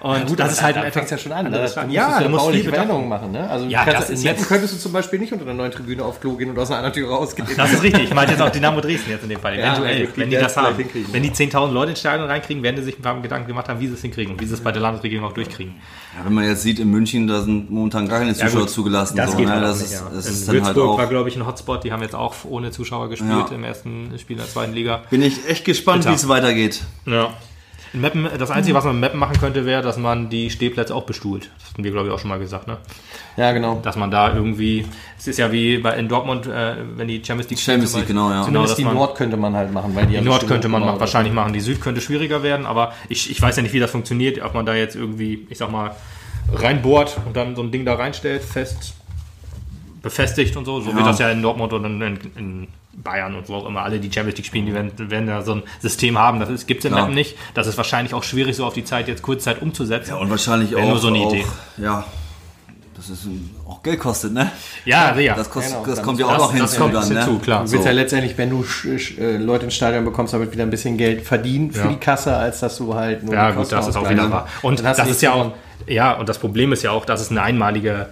Und Gut, das ist halt da einfach. fängt's ja schon an. Ja, Ne? das Da musst ja, du du musst bauliche. Veränderungen machen. Ne? Also Ja, du kannst, das ist in jetzt- könntest du zum Beispiel nicht unter der neuen Tribüne auf Klo gehen und aus einer anderen Tür rausgehen. Das ist richtig. Ich meine jetzt auch Dynamo Dresden jetzt in dem Fall. Ja, Eventuell, ja, wenn die das haben. Wenn die 10.000 Leute ins Stadion reinkriegen, werden sie sich ein paar Gedanken gemacht haben, wie sie es hinkriegen und wie sie es bei der Landesregierung auch durchkriegen. Ja, wenn man jetzt sieht, in München, da sind momentan gar keine Zuschauer gut, zugelassen. Das so, geht ne? halt das nicht, ist, ja. das In ist halt Würzburg auch. war, glaube ich, ein Hotspot. Die haben jetzt auch ohne Zuschauer gespielt Ja. im ersten Spiel der zweiten Liga. Bin ich echt gespannt, wie es weitergeht. Ja. In Meppen, das Einzige, was man in Meppen machen könnte, wäre, dass man die Stehplätze auch bestuhlt. Das hatten wir, glaube ich, auch schon mal gesagt, ne? Ja, genau. Dass man da irgendwie, es ist ja wie bei, in Dortmund, äh, wenn die Champions League Champions League, genau, ja. Zumindest dass die Nord könnte man halt machen, weil die Die Nord könnte man genau ma- wahrscheinlich machen, die Süd könnte schwieriger werden, aber ich, ich weiß ja nicht, wie das funktioniert, ob man da jetzt irgendwie, ich sag mal, reinbohrt und dann so ein Ding da reinstellt, fest befestigt und so. So Ja. wird das ja in Dortmund und in, in Bayern und wo auch immer alle die Champions League spielen, die werden, werden ja so ein System haben. Das gibt es in. Mappen nicht. Das ist wahrscheinlich auch schwierig, so auf die Zeit jetzt Kurzzeit umzusetzen. Ja, und wahrscheinlich auch, nur so eine auch Idee. ja, das ist auch Geld kostet, ne? Ja, ja. Das, kostet, Genau, das kommt ja auch noch hinzu das kommt dann, ne? hinzu, klar. Du willst So. ja letztendlich, wenn du sch- sch- äh, Leute ins Stadion bekommst, damit wieder ein bisschen Geld verdienen für Ja. die Kasse, als dass du halt nur Ja, die gut, das ist auch wieder wahr. Und das ist ja auch, ja, und das Problem ist ja auch, das ist eine einmalige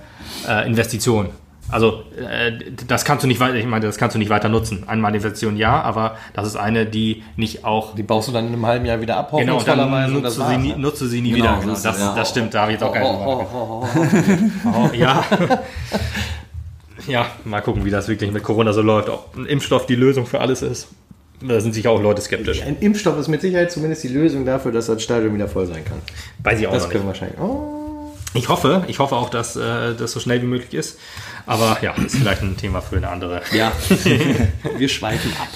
äh, Investition. Also äh, das kannst du nicht weiter, ich meine, das kannst du nicht weiter nutzen. Einmalige Investition ja, aber das ist eine, die nicht auch Die baust du dann in einem halben Jahr wieder ab, genau, dann nutzt das du, sie nie, ne? nutzt du sie nie Genau, wieder. Genau, es, das, ja. das stimmt, da habe ich jetzt auch keine Oh, oh, oh, oh, ja. (laughs) ja, mal gucken, wie das wirklich mit Corona so läuft. Ob ein Impfstoff die Lösung für alles ist. Da sind sicher auch Leute skeptisch. Ein Impfstoff ist mit Sicherheit zumindest die Lösung dafür, dass das Stadion wieder voll sein kann. Weiß ich auch Das noch nicht. können wir wahrscheinlich. Oh. Ich hoffe, ich hoffe auch, dass äh, das so schnell wie möglich ist. Aber ja, ist vielleicht ein Thema für eine andere. Ja, (laughs) wir schweifen ab.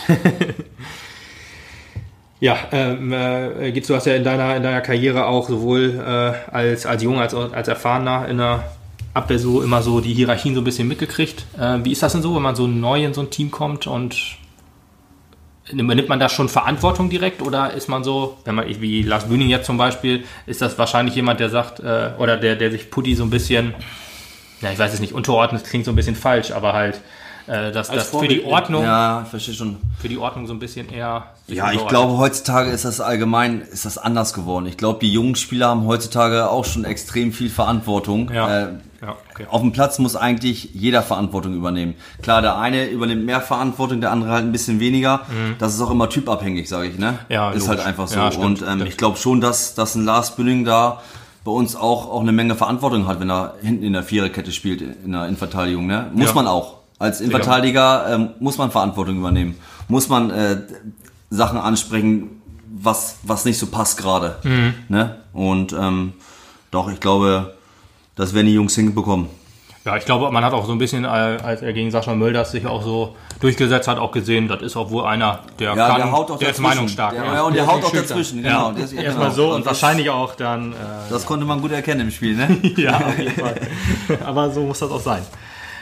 Ja, ähm, äh, Gitz, du hast ja in deiner, in deiner Karriere auch sowohl äh, als, als Junger als auch als Erfahrener in der Abwehr so immer so die Hierarchien so ein bisschen mitgekriegt. Äh, wie ist das denn so, wenn man so neu in so ein Team kommt und Übernimmt man da schon Verantwortung direkt oder ist man so, wenn man wie Lars Bühning jetzt zum Beispiel, ist das wahrscheinlich jemand, der sagt, äh, oder der, der sich Putti so ein bisschen, ja, ich weiß es nicht, unterordnet klingt so ein bisschen falsch, aber halt, äh, dass das für die Ordnung, Ja, ich verstehe schon. für die Ordnung so ein bisschen eher. Ja, ich glaube, heutzutage ist das allgemein, ist das anders geworden. Ich glaube, die jungen Spieler haben heutzutage auch schon extrem viel Verantwortung. Ja. Äh, Ja, okay. Auf dem Platz muss eigentlich jeder Verantwortung übernehmen. Klar, der eine übernimmt mehr Verantwortung, der andere halt ein bisschen weniger. Das ist auch immer typabhängig, sage ich. Ne? Mhm. Ja, ist logisch. halt einfach so. Ja, stimmt, Und ähm, ich glaube schon, dass, dass ein Lars Bünding da bei uns auch, auch eine Menge Verantwortung hat, wenn er hinten in der Viererkette spielt, in der Innenverteidigung. Ne? Muss Ja. man auch. Als Innenverteidiger ähm, muss man Verantwortung übernehmen. Muss man äh, Sachen ansprechen, was, was nicht so passt gerade. Mhm. Ne? Und ähm, doch, ich glaube, das werden die Jungs hinbekommen. Ja, ich glaube, man hat auch so ein bisschen, äh, als er gegen Sascha Mölders sich auch so durchgesetzt hat, auch gesehen, das ist auch wohl einer, der Ja, kann, der haut auch der ist meinungsstark. Der, ja. ja, und der, Der haut auch schüchtern. dazwischen. Ja, Genau. Der ist- erstmal genau. so und, Und das, wahrscheinlich auch dann. Äh, das konnte man gut erkennen im Spiel, ne? (laughs) ja, (laughs) auf jeden Fall. Aber so muss das auch sein.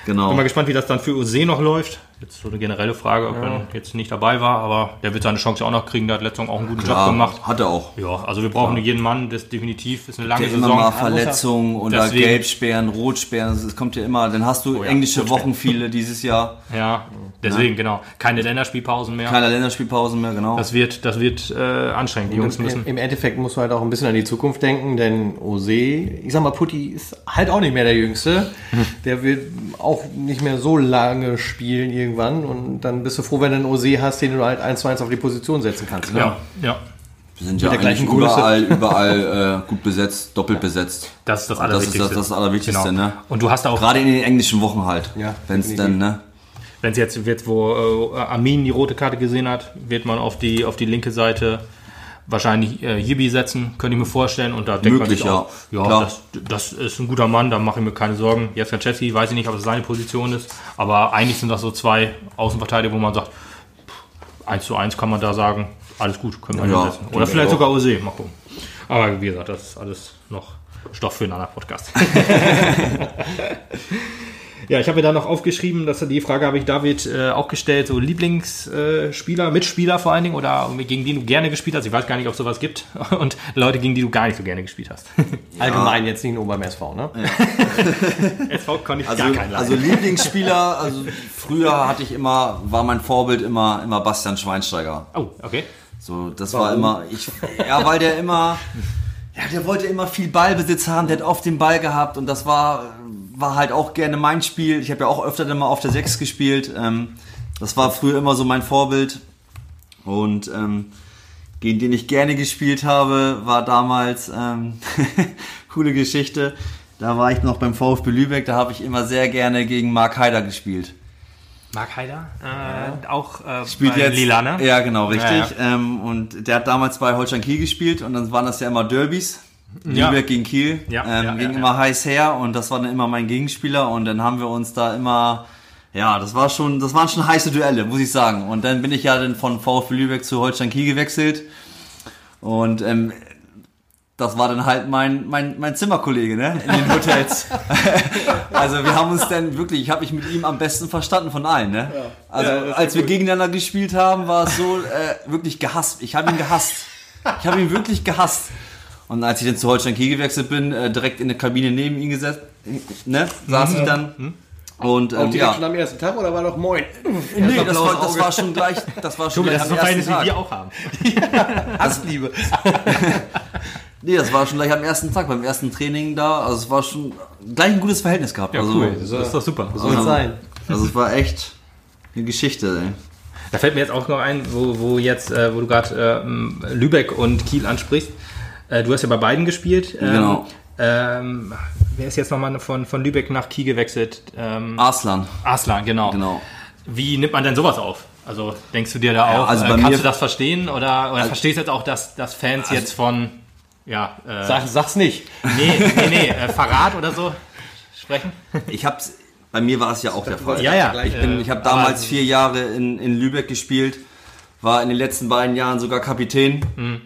Genau. Bin mal gespannt, wie das dann für Ose noch läuft. Jetzt so eine generelle Frage, ob er jetzt nicht dabei war, aber der wird seine Chance ja auch noch kriegen. Der hat letztes Jahr auch einen guten Job Klar, gemacht. hat er auch. Ja, also wir brauchen jeden Mann, das definitiv ist eine lange Der immer Saison. mal Verletzungen oder Gelbsperren, Rotsperren, es kommt ja immer, dann hast du Oh ja, englische. Wochen viele dieses Jahr. (laughs) Ja, deswegen, genau. Keine Länderspielpausen mehr. Keine Länderspielpausen mehr, genau. Das wird, das wird äh, anstrengend. Die Jungs müssen. Im Endeffekt musst du halt auch ein bisschen an die Zukunft denken, denn Ose, ich sag mal, Putti ist halt auch nicht mehr der Jüngste. (laughs) Der wird auch nicht mehr so lange spielen irgendwann und dann bist du froh, wenn du einen Ose hast, den du halt eins zu eins auf die Position setzen kannst. Ne? Ja, ja. Wir sind ja der eigentlich überall, überall äh, gut besetzt, doppelt besetzt. Das ist das Das ist Allerwichtigste. das, das Allerwichtigste, Genau. ne? Und du hast auch, Gerade in den englischen Wochen halt. Ja, Wenn es dann, ne? wenn es jetzt wird, wo äh, Armin die rote Karte gesehen hat, wird man auf die, auf die linke Seite wahrscheinlich äh, Yibi setzen, könnte ich mir vorstellen. Und da denkt Möglich, man sich auch, ja. ja, das, das ist ein guter Mann, da mache ich mir keine Sorgen. Jetzt Chelsea, weiß ich nicht, ob es seine Position ist, aber eigentlich sind das so zwei Außenverteidiger, wo man sagt, pff, 1 zu 1 kann man da sagen, alles gut, können wir Ja, hinsetzen. denke Oder ich vielleicht sogar Ose, mal gucken. Aber wie gesagt, das ist alles noch Stoff für einen anderen Podcast. (laughs) (laughs) Ja, ich habe mir da noch aufgeschrieben, dass die Frage habe ich David äh, auch gestellt, so Lieblingsspieler, Mitspieler vor allen Dingen oder gegen die du gerne gespielt hast. Ich weiß gar nicht, ob es sowas gibt. (laughs) Und Leute, gegen die du gar nicht so gerne gespielt hast. (laughs) Allgemein jetzt nicht nur beim SV, ne? SV (laughs) konnte ich Also, gar keinen also Lieblingsspieler, also früher hatte ich immer, war mein Vorbild immer, immer Bastian Schweinsteiger. Oh, okay. So, das war immer, ich, ja, weil der immer, ja, der wollte immer viel Ballbesitz haben, der hat oft den Ball gehabt und das war, war halt auch gerne mein Spiel. Ich habe ja auch öfter dann mal auf der 6 gespielt. Ähm, das war früher immer so mein Vorbild. Und ähm, gegen den ich gerne gespielt habe, war damals ähm, (laughs) coole Geschichte. Da war ich noch beim VfB Lübeck, da habe ich immer sehr gerne gegen Mark Haider gespielt. Marc Heider, äh, auch äh, Spielt bei jetzt Lila, ne? Ja, genau, richtig. Ja, Ähm, und der hat damals bei Holstein Kiel gespielt und dann waren das ja immer Derbys. Ja. Lübeck gegen Kiel. Ja, ähm, ja, ging ja, immer heiß her und das war dann immer mein Gegenspieler und dann haben wir uns da immer, ja, das war schon, das waren schon heiße Duelle, muss ich sagen. Und dann bin ich ja dann von VfB Lübeck zu Holstein Kiel gewechselt und ähm, das war dann halt mein, mein, mein Zimmerkollege, ne? In den Hotels. (laughs) also wir haben uns dann wirklich, ich habe mich mit ihm am besten verstanden von allen, ne? Also als wir gegeneinander gespielt haben, war es so äh, wirklich gehasst. Ich habe ihn gehasst. Ich habe ihn wirklich gehasst. Und als ich dann zu Holstein Kiel gewechselt bin, äh, direkt in der Kabine neben ihn gesetzt, ne? Saß ich dann. Und ähm, Direkt ja. schon am ersten Tag oder war noch Moin? Nee, das war, das war schon gleich, das war schon gleich das ist am so ersten Verhältnis, wie Tag. wir auch haben. (laughs) Hassliebe. (laughs) Nee, das war schon gleich am ersten Tag, beim ersten Training da. Also es war schon gleich ein gutes Verhältnis gehabt. also, Das ist doch super. Soll es sein. Also es war echt eine Geschichte, ey. Da fällt mir jetzt auch noch ein, wo, wo jetzt, äh, wo du gerade ähm, Lübeck und Kiel ansprichst. Äh, du hast ja bei beiden gespielt. Ähm, Genau. Ähm, wer ist jetzt nochmal von, von Lübeck nach Kiel gewechselt? Ähm, Arslan, Arslan, genau. genau. Wie nimmt man denn sowas auf? Also denkst du dir da Ja, auch, also äh, kannst mir- du das verstehen oder, oder verstehst du jetzt auch, dass, dass Fans jetzt von, ja, äh, Sag, sag's nicht. nee, nee, nee, äh, Verrat oder so sprechen? Ich hab's, bei mir war es ja auch der Fall. Ja, ja. Ich, bin- ich habe damals vier Jahre in, in Lübeck gespielt, war in den letzten beiden Jahren sogar Kapitän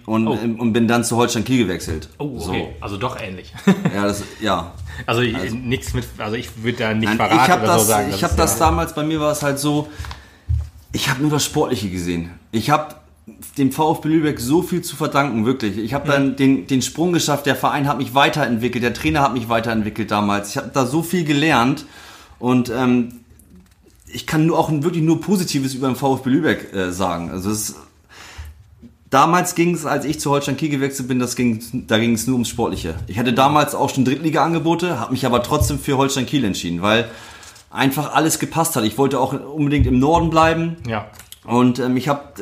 und, Oh. ähm, und bin dann zu Holstein Kiel gewechselt. Oh, okay. Also doch ähnlich. Ja, das, ja. (laughs) Also, nichts mit, also ich würde da nicht Nein, Verrat ich habe oder das, so sagen. ich habe das ja- damals, bei mir war es halt so, ich habe nur das Sportliche gesehen. Ich habe dem VfB Lübeck so viel zu verdanken, wirklich. Ich habe dann den, den Sprung geschafft, der Verein hat mich weiterentwickelt, der Trainer hat mich weiterentwickelt damals. Ich habe da so viel gelernt und ähm, ich kann nur auch wirklich nur Positives über den VfB Lübeck äh, sagen. Also es Damals ging es, als ich zu Holstein Kiel gewechselt bin, das ging, da ging es nur ums Sportliche. Ich hatte damals auch schon Drittliga-Angebote, habe mich aber trotzdem für Holstein Kiel entschieden, weil einfach alles gepasst hat. Ich wollte auch unbedingt im Norden bleiben Ja. und ähm, ich habe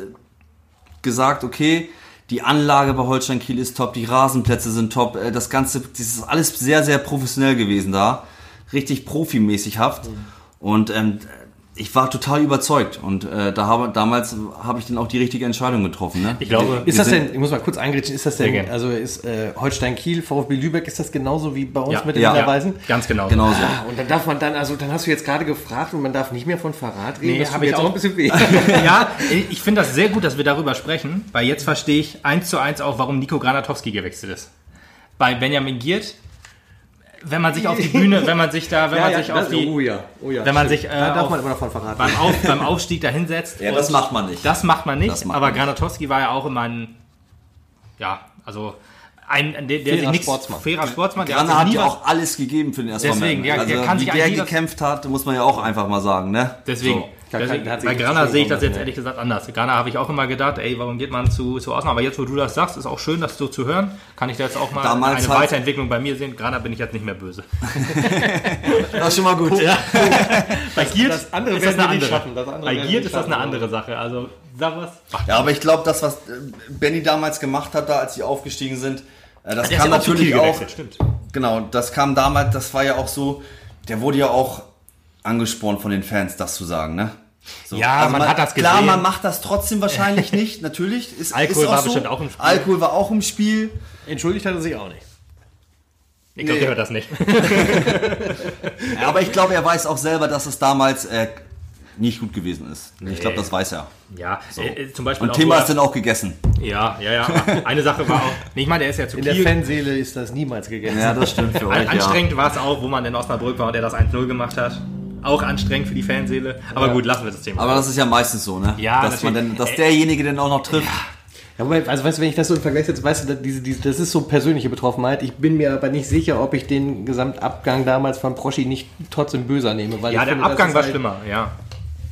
gesagt, okay, die Anlage bei Holstein Kiel ist top, die Rasenplätze sind top, äh, das Ganze, das ist alles sehr, sehr professionell gewesen da, richtig profimäßig haft und ähm, ich war total überzeugt und äh, da habe, damals habe ich dann auch die richtige Entscheidung getroffen. Ne? Ich glaube, Ist das denn, ich muss mal kurz eingrätschen, ist das denn, also ist äh, Holstein Kiel, VfB Lübeck, ist das genauso wie bei uns Ja, mit den ja. Hinweisen? Ganz genau. Genauso. Ah, und dann darf man dann, also dann hast du jetzt gerade gefragt und man darf nicht mehr von Verrat reden. Nee, das hab tut mir ich jetzt auch. ein bisschen weh. (laughs) ja, ich finde das sehr gut, dass wir darüber sprechen, weil jetzt verstehe ich eins zu eins auch, warum Nico Granatowski gewechselt ist. Bei Benjamin Giert, wenn man sich auf die Bühne, wenn man sich da, wenn man sich auf die, oh ja, oh ja, wenn man stimmt. sich, äh, da darf man immer noch von Verrat beim, auf, beim Aufstieg da hinsetzt. Ja, das macht man nicht. Das macht man nicht, macht aber man. Granatowski war ja auch immer ein, ja, also ein, der, der Fairer nichts, Sportsmann. fairer Sportsmann, der Grana hat ja auch alles gegeben für den ersten Deswegen, Moment. der- der also, kann wie sich der gekämpft hat, muss man ja auch einfach mal sagen, ne? Deswegen, So. Deswegen bei Grana sehe ich das jetzt ehrlich gesagt anders. Grana habe ich auch immer gedacht, ey, warum geht man zu, zu Außen? Aber jetzt, wo du das sagst, ist auch schön, das so zu hören. Kann ich da jetzt auch mal Damals eine Weiterentwicklung bei mir sehen. Grana bin ich jetzt nicht mehr böse. (laughs) Das ist schon mal gut. (laughs) Bei Giert das andere ist das eine andere. schaffen, das andere Bei Giert ist das eine andere Sache. Also, sag was. Ja, aber ich glaube, das, was äh, Benny damals gemacht hat, da als sie aufgestiegen sind, äh, das Der kam ja natürlich auch. stimmt. Genau, das kam damals, das war ja auch so, der wurde ja auch angespornt von den Fans, das zu sagen, ne? So. Ja, man hat das Klar, gesehen. man macht das trotzdem wahrscheinlich (laughs) nicht, natürlich. Ist, Alkohol ist auch war so. bestimmt auch im Spiel. Alkohol war auch im Spiel. Entschuldigt hat er sich auch nicht. Ich glaube, Nee. der hört das nicht. Ja, (laughs) aber ich glaube, er weiß auch selber, dass es damals äh, nicht gut gewesen ist. Ich glaube, das weiß er. Ja, äh, äh, zum Beispiel Und Thema ist dann auch gegessen. er- Ja, ja, ja. Eine Sache war auch, nee, ich meine, der ist ja zu In der Kiel. Fanseele ist das niemals gegessen. Ja, das stimmt für euch, ja. anstrengend war es auch, wo man in Osnabrück war und der das 1-0 gemacht hat. Auch anstrengend für die Fanseele. Aber gut, lassen wir das Thema. Aber das ist ja meistens so, ne? Ja, dass man dann, dass derjenige dann auch noch trifft. Ja, wobei, also weißt du, wenn ich das so im Vergleich setze, weißt du, diese, diese, das ist so persönliche Betroffenheit. Ich bin mir aber nicht sicher, ob ich den Gesamtabgang damals von Proschi nicht trotzdem böser nehme. Weil ja, der finde, Abgang war halt schlimmer, ja.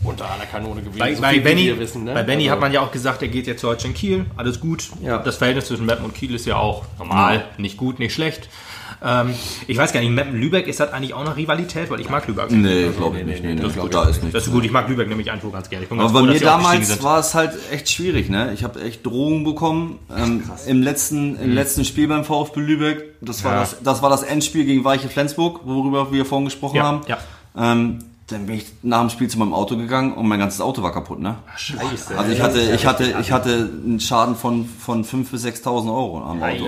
Unter aller Kanone gewesen. Bei, so bei Benny, wir wissen, ne? bei Benny Also- hat man ja auch gesagt, er geht jetzt zu Holstein Kiel, alles gut. Ja. Das Verhältnis zwischen Meppen und Kiel ist ja auch normal, nicht gut, nicht schlecht. Ähm, ich weiß gar nicht, Meppen-Lübeck, ist das eigentlich auch eine Rivalität? Weil ich mag Lübeck. Nee, glaube ich nicht. Nee, nee, Das ich gut. da ist nichts. Das ist gut, ich mag Lübeck nämlich einfach ganz gerne. Ich bin ganz Aber bei froh, mir sie aufgestiegen damals war es halt echt schwierig, ne? Ich habe echt Drohungen bekommen. Ähm, Im letzten, im letzten Spiel beim VfB Lübeck, das war, Mhm. Ja. das, das war das Endspiel gegen Weiche Flensburg, worüber wir vorhin gesprochen Ja, haben. ja. Ähm, dann bin ich nach dem Spiel zu meinem Auto gegangen und mein ganzes Auto war kaputt, ne? Scheiße. Also ich hatte, ich hatte, ich hatte einen Schaden von, von 5.000 bis 6.000 Euro am Auto.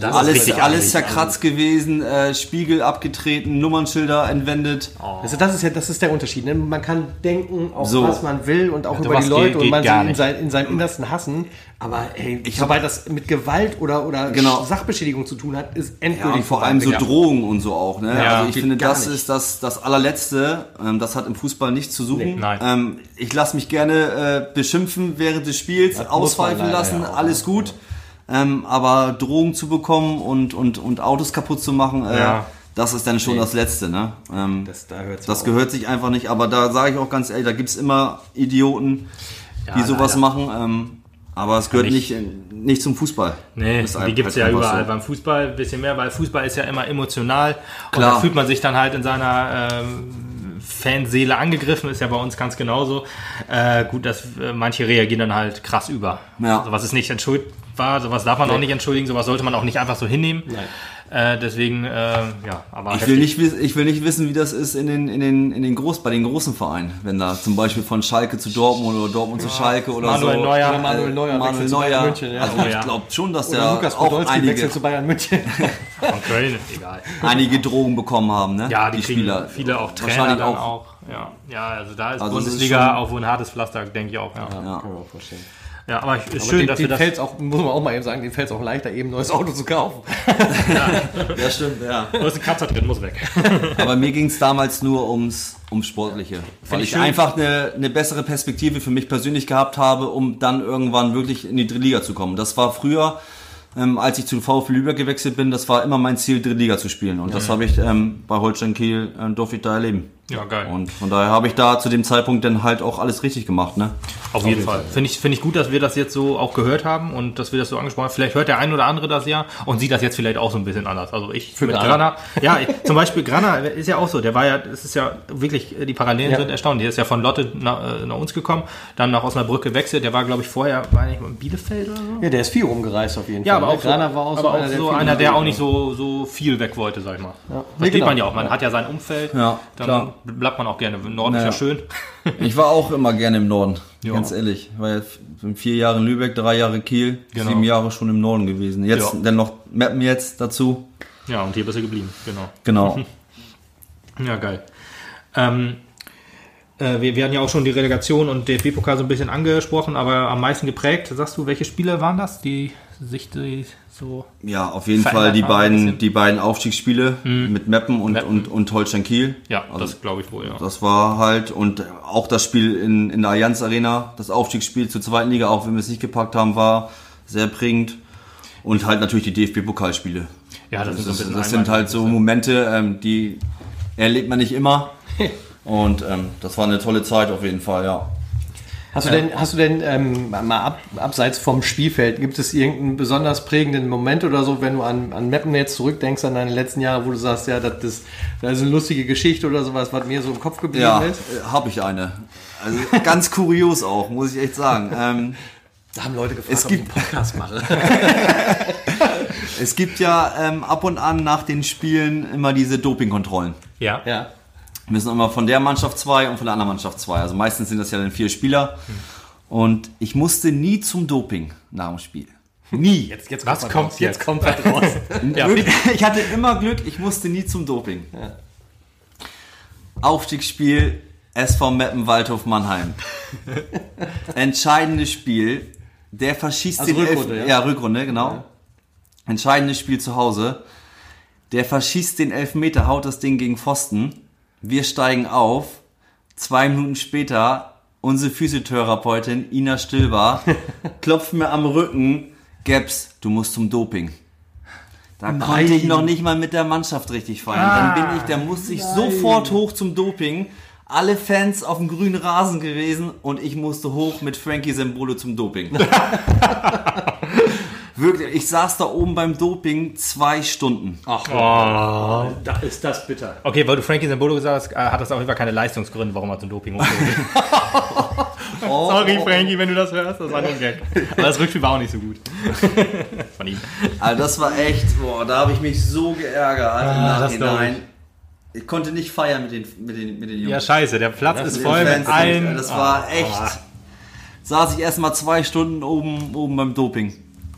das alles, richtig alles ärgerlich. zerkratzt gewesen, äh, Spiegel abgetreten, Nummernschilder entwendet. Also das ist ja, das ist der Unterschied. Ne? Man kann denken, auf So. was man will und auch über sowas die Leute geht- und geht man gar sie in, sein, in seinem Innersten hassen. Aber ey, sobald das mit Gewalt oder, oder Genau. Sachbeschädigung zu tun hat, ist Ja, endgültig und vor allem so Ja. Drohungen und so auch. Ne? Ja, also ich finde, das nicht. ist das, das allerletzte. Ähm, das hat im Fußball nichts zu suchen. Nee, nein. Ähm, ich lasse mich gerne äh, beschimpfen während des Spiels, muss auspfeifen lassen, ja alles gut. Ähm, aber Drohungen zu bekommen und, und, und Autos kaputt zu machen, äh, Ja. das ist dann schon das Letzte. Ne? Ähm, Das, da das gehört sich einfach nicht. Aber da sage ich auch ganz ehrlich, da gibt's immer Idioten, die Ja, sowas leider. machen. Aber es gehört nicht- nicht, zum Fußball. Nee, die halt gibt es ja einfach überall. so. Beim Fußball ein bisschen mehr, weil Fußball ist ja immer emotional. Und Klar. da fühlt man sich dann halt in seiner ähm, Fanseele angegriffen, ist ja bei uns ganz genauso. Äh, gut, dass äh, manche reagieren dann halt krass über. Ja. Sowas ist nicht entschuldbar, sowas darf man auch nicht entschuldigen, sowas sollte man auch nicht einfach so hinnehmen. Äh, deswegen, äh, ja, aber Ich will, nicht, ich will nicht wissen, wie das ist in den, in den, in den Groß, bei den großen Vereinen. Wenn da zum Beispiel von Schalke zu Dortmund oder Dortmund zu Schalke oder Manuel so. Neuer. Oder Manuel Neuer Manuel Neuer. München, ja. Also Oh, ich ja. glaube schon, dass Oder der Lukas auch einige, zu Bayern München. (laughs) von Köln, egal. einige Drogen bekommen haben, ne? Ja, die, die Spieler. viele auch Trainer Wahrscheinlich dann auch. auch. Ja, ja, also da ist Also es ist Bundesliga schon- auch wohl ein hartes Pflaster, denke ich auch. Ja, ja. Ja. Kann man auch vorstellen. Aber es ist Aber schön, den, dass das... fällt's auch, muss man auch mal eben sagen, den fällt es auch leichter, eben ein neues Auto zu kaufen. (laughs) ja, stimmt, ja. Da ist ein Kratzer drin, muss weg. (laughs) Aber mir ging es damals nur ums, ums Sportliche. Weil ich ich einfach eine, eine bessere Perspektive für mich persönlich gehabt habe, um dann irgendwann wirklich in die dritte Liga zu kommen. Das war früher, ähm, als ich zu VfL Lübeck gewechselt bin, das war immer mein Ziel, dritte Liga zu spielen. Und das habe ich ähm, bei Holstein Kiel, ähm, durfte ich da erleben. Ja, geil. Und von daher habe ich da zu dem Zeitpunkt dann halt auch alles richtig gemacht. Ne? Auf jeden Fall. Finde ich, finde ich gut, dass wir das jetzt so auch gehört haben und dass wir das so angesprochen haben. Vielleicht hört der ein oder andere das ja und sieht das jetzt vielleicht auch so ein bisschen anders. Also ich Für mit Grana. Ja, ich- zum Beispiel Grana ist ja auch so. Der war ja, es ist ja wirklich, die Parallelen Ja. sind erstaunlich. Der ist ja von Lotte nach, äh, nach uns gekommen, dann nach Osnabrück gewechselt. Der war, glaube ich, vorher, war nicht mal in Bielefeld oder so? Ja, der ist viel rumgereist auf jeden Ja, Fall. aber ne? auch so, Grana war auch aber auch einer, der so einer, der auch nicht so, so viel weg wollte, sag ich mal. Nee, Versteht genau. man ja auch. Man Ja. hat ja sein Umfeld. Ja, dann klar. Bleibt man auch gerne. Im Norden Naja. ist ja schön. Ich war auch immer gerne im Norden, Ja. ganz ehrlich. Ich war ja vier Jahre in Lübeck, drei Jahre Kiel, Genau. sieben Jahre schon im Norden gewesen. Jetzt Ja. dann noch Mappen jetzt dazu. Ja, und hier bist du geblieben. Genau. Genau. (laughs) Ja, geil. Ähm, äh, wir, wir hatten ja auch schon die Relegation und DFB-Pokal so ein bisschen angesprochen, aber am meisten geprägt, sagst du, welche Spiele waren das, die sich die so... Ja, auf jeden Fall die beiden. Mhm. die beiden Aufstiegsspiele mit Meppen und, Meppen. und, und Holstein Kiel. Ja, Also das glaube ich wohl, ja. Das war halt, und auch das Spiel in, in der Allianz Arena, das Aufstiegsspiel zur zweiten Liga, auch wenn wir es nicht gepackt haben, war sehr prägend. Und halt natürlich die DFB-Pokalspiele. Ja, das, Das, ist so ein ist, bisschen das sind halt so Momente, ähm, die erlebt man nicht immer. (laughs) Und ähm, das war eine tolle Zeit auf jeden Fall, ja. Hast du denn, hast du denn ähm, mal ab, abseits vom Spielfeld, gibt es irgendeinen besonders prägenden Moment oder so, wenn du an, an Mappen jetzt zurückdenkst, an deine letzten Jahre, wo du sagst, ja, das ist, das ist eine lustige Geschichte oder sowas, was mir so im Kopf geblieben Ja, ist? habe ich eine. Also ganz kurios auch, muss ich echt sagen. Ähm, Da haben Leute gefragt, Es ob ich gibt- einen Podcast mache. (laughs) es gibt ja ähm, ab und an nach den Spielen immer diese Dopingkontrollen. Ja. ja. Müssen immer von der Mannschaft zwei und von der anderen Mannschaft zwei. Also meistens sind das ja dann vier Spieler. Und ich musste nie zum Doping nach dem Spiel. Nie. (laughs) Jetzt, jetzt Was kommt, raus. jetzt? jetzt kommt was raus. (laughs) Ja. (laughs) Ich hatte immer Glück, ich musste nie zum Doping. Aufstiegsspiel SV Meppen Waldhof Mannheim. Entscheidendes Spiel. Der verschießt Also den Rückrunde, Elf ja? ja? Rückrunde, genau. Entscheidendes Spiel zu Hause. Der verschießt den Elfmeter, haut das Ding gegen Pfosten. Wir steigen auf. Zwei Minuten später, unsere Physiotherapeutin Ina Stilbar (laughs) klopft mir am Rücken. Gaps, du musst zum Doping. Da konnte ich noch nicht mal mit der Mannschaft richtig feiern. Dann bin ich, der musste ich sofort hoch zum Doping. Alle Fans auf dem grünen Rasen gewesen und ich musste hoch mit Frankie Sembolo zum Doping. (laughs) Wirklich, ich saß da oben beim Doping zwei Stunden. Ach, da ist das bitter. Okay, weil du Frankie Sambolo gesagt hast, äh, hat das auf jeden Fall keine Leistungsgründe, warum er zum Doping musste. (laughs) (laughs) Sorry, Frankie, wenn du das hörst, das war nur ein Gag. Aber das Rückspiel war auch nicht so gut. (laughs) Von ihm. Also das war echt, boah, da habe ich mich so geärgert Ah, das glaub Nachhinein. Ich konnte nicht feiern mit den, mit den, mit den Jungs. Ja, scheiße, der Platz ist Mit voll mit allen. Das war Ah. echt. Saß ich erst mal zwei Stunden oben, oben beim Doping.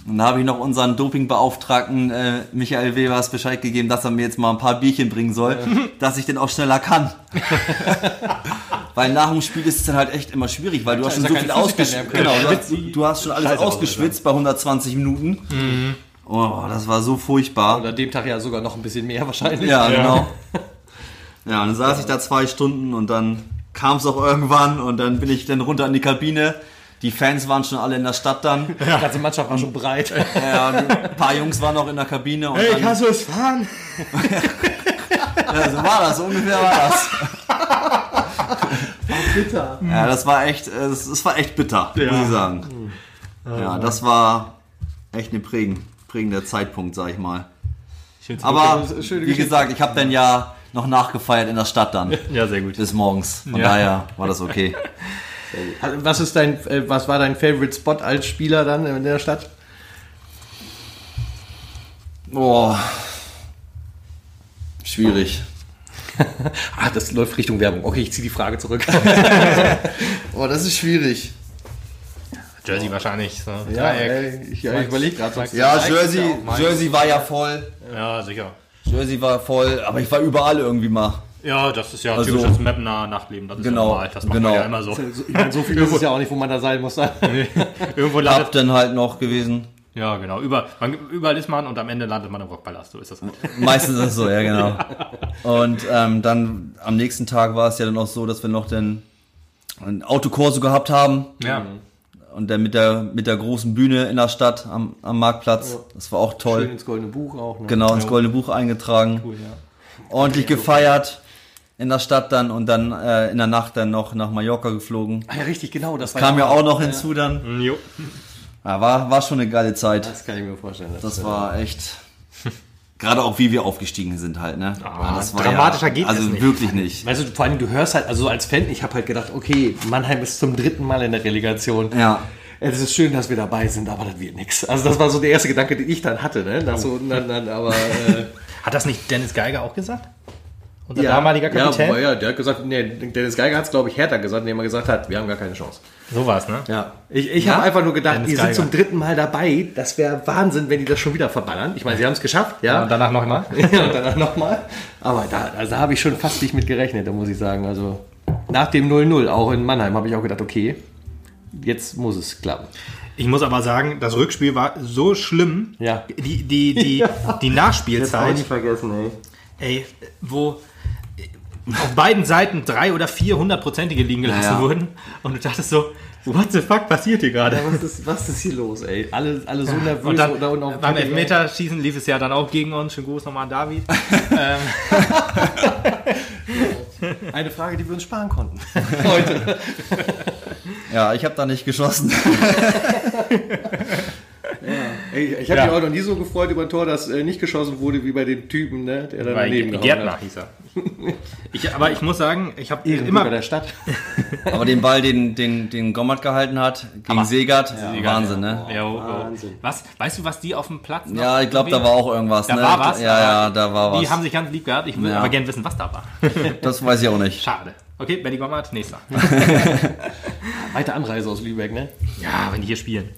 Und da habe ich noch unseren Dopingbeauftragten äh, Michael Webers Bescheid gegeben, dass er mir jetzt mal ein paar Bierchen bringen soll, (laughs) dass ich den auch schneller kann. (laughs) weil nach dem Spiel ist es dann halt echt immer schwierig, weil du hast schon so ja viel ausgeschwitzt. Genau, du hast, du hast schon alles Scheiße ausgeschwitzt bei 120 Minuten. Oh, das war so furchtbar. Und an dem Tag ja sogar noch ein bisschen mehr wahrscheinlich. Ja, genau. Ja, (laughs) und dann saß ich da zwei Stunden und dann kam es auch irgendwann und dann bin ich dann runter in die Kabine. Die Fans waren schon alle in der Stadt dann. (laughs) Die ganze Mannschaft war schon breit. (laughs) Ja, ein paar Jungs waren noch in der Kabine. Und dann, du es fahren? (laughs) ja, so war das, so ungefähr war das. bitter. Ja, das war echt, äh, es es war echt bitter, muss ich sagen. Ja, das war echt ein prägend, prägender Zeitpunkt, sag ich mal. Aber wie gesagt, ich habe dann ja noch nachgefeiert in der Stadt dann. Ja, sehr gut. Bis morgens. Von Ja. daher war das okay. Was ist dein, äh, was war dein Favorite Spot als Spieler dann in der Stadt? Boah. Schwierig. (laughs) Ah, das läuft Richtung Werbung. Okay, ich ziehe die Frage zurück. (laughs) Boah, das ist schwierig. Jersey wahrscheinlich. So. ja, ey, ich, ja, ich überlege gerade. Ja, Jersey. Jersey war ja voll. Ja, sicher. Jersey war voll, aber ich war überall irgendwie mal. Ja, das ist ja Also- typisches Mapner Nachtleben. Das ist Genau, ja normal. Das macht genau. man ja immer so. So, Ich meine, so viel (laughs) ist es ja auch nicht, wo man da sein muss. (laughs) Irgendwo Hab landet. dann halt noch gewesen. Ja, genau. Über, man, überall ist man und am Ende landet man im Rockpalast. So ist das halt. Meistens ist es so, ja genau. (laughs) Und ähm, dann am nächsten Tag war es ja dann auch so, dass wir noch den ein Autokorso gehabt haben. Ja. Und dann mit der, mit der großen Bühne in der Stadt am, am Marktplatz. Das war auch Schön toll. ins Goldene Buch auch. Ne? Genau, ins Goldene Buch eingetragen. Ordentlich gefeiert in der Stadt dann und dann äh, in der Nacht dann noch nach Mallorca geflogen. Ah, ja, richtig, genau. Das war Kam ja auch noch hinzu dann. Jo. Ja, war, war schon eine geile Zeit. Das kann ich mir vorstellen. Das war echt. Gerade auch wie wir aufgestiegen sind halt, ne? Ja, das war dramatischer geht Also es nicht. wirklich nicht. Weißt du, vor allem, du hörst halt, also so als Fan, ich habe halt gedacht, okay, Mannheim ist zum dritten Mal in der Relegation. Ja. Es ist schön, dass wir dabei sind, aber das wird nichts. Also das war so der erste Gedanke, den ich dann hatte, ne? Das so, dann, dann, aber (laughs) äh, Hat das nicht Dennis Geiger auch gesagt? Unser damaliger Kapitän? Ja, ja, der hat gesagt, nee, Dennis Geiger hat es, glaube ich, härter gesagt, indem er gesagt hat, wir haben gar keine Chance. so war es, ne? Ja. Ich, ich habe einfach nur gedacht, Dennis die sind Geiger. zum dritten Mal dabei. Das wäre Wahnsinn, wenn die das schon wieder verballern. Ich meine, sie haben es geschafft, ja. Und danach noch einmal? (laughs) Ja, und danach nochmal. Aber da, also da habe ich schon fast nicht mit gerechnet, da muss ich sagen. Also nach dem 0-0, auch in Mannheim, habe ich auch gedacht, okay, jetzt muss es klappen. Ich muss aber sagen, das Rückspiel war so schlimm. Ja. Die, die, die, (laughs) die Nachspielzeit, vergessen, ey. ey, wo auf beiden Seiten drei oder vier hundertprozentige liegen gelassen Ja, ja. wurden. Und du dachtest so, what the fuck passiert hier gerade? Was ist, was ist hier los, ey? Alle, alle so nervös Und dann oder- auf- beim Elfmeterschießen lief es ja dann auch gegen uns. Schönen Gruß nochmal an David. (laughs) ähm, Eine Frage, die wir uns sparen konnten. (laughs) Ja, ich habe da nicht geschossen. (laughs) Ey, ich habe Ja. mich auch noch nie so gefreut über ein Tor, das äh, nicht geschossen wurde, wie bei dem Typen, ne, der dann bei daneben Gärtner hat. hieß er. (laughs) Ich, aber ich muss sagen, ich habe immer der Stadt. (laughs) Aber den Ball, den, den, den Gommert gehalten hat, gegen Segert, Segert, Wahnsinn, ne? Ja, oh, oh. Wahnsinn. Was? Weißt du, was die auf dem Platz Ja, ich glaube, da war auch irgendwas, Da ne? war was, Ja, ja, da war Die was. haben sich ganz lieb gehabt. Ich Ja. aber gerne wissen, was da war. Das weiß ich auch nicht. Schade. Okay, Benny Gommert, nächster. (laughs) Weite Anreise aus Lübeck, ne? Ja, wenn die hier spielen.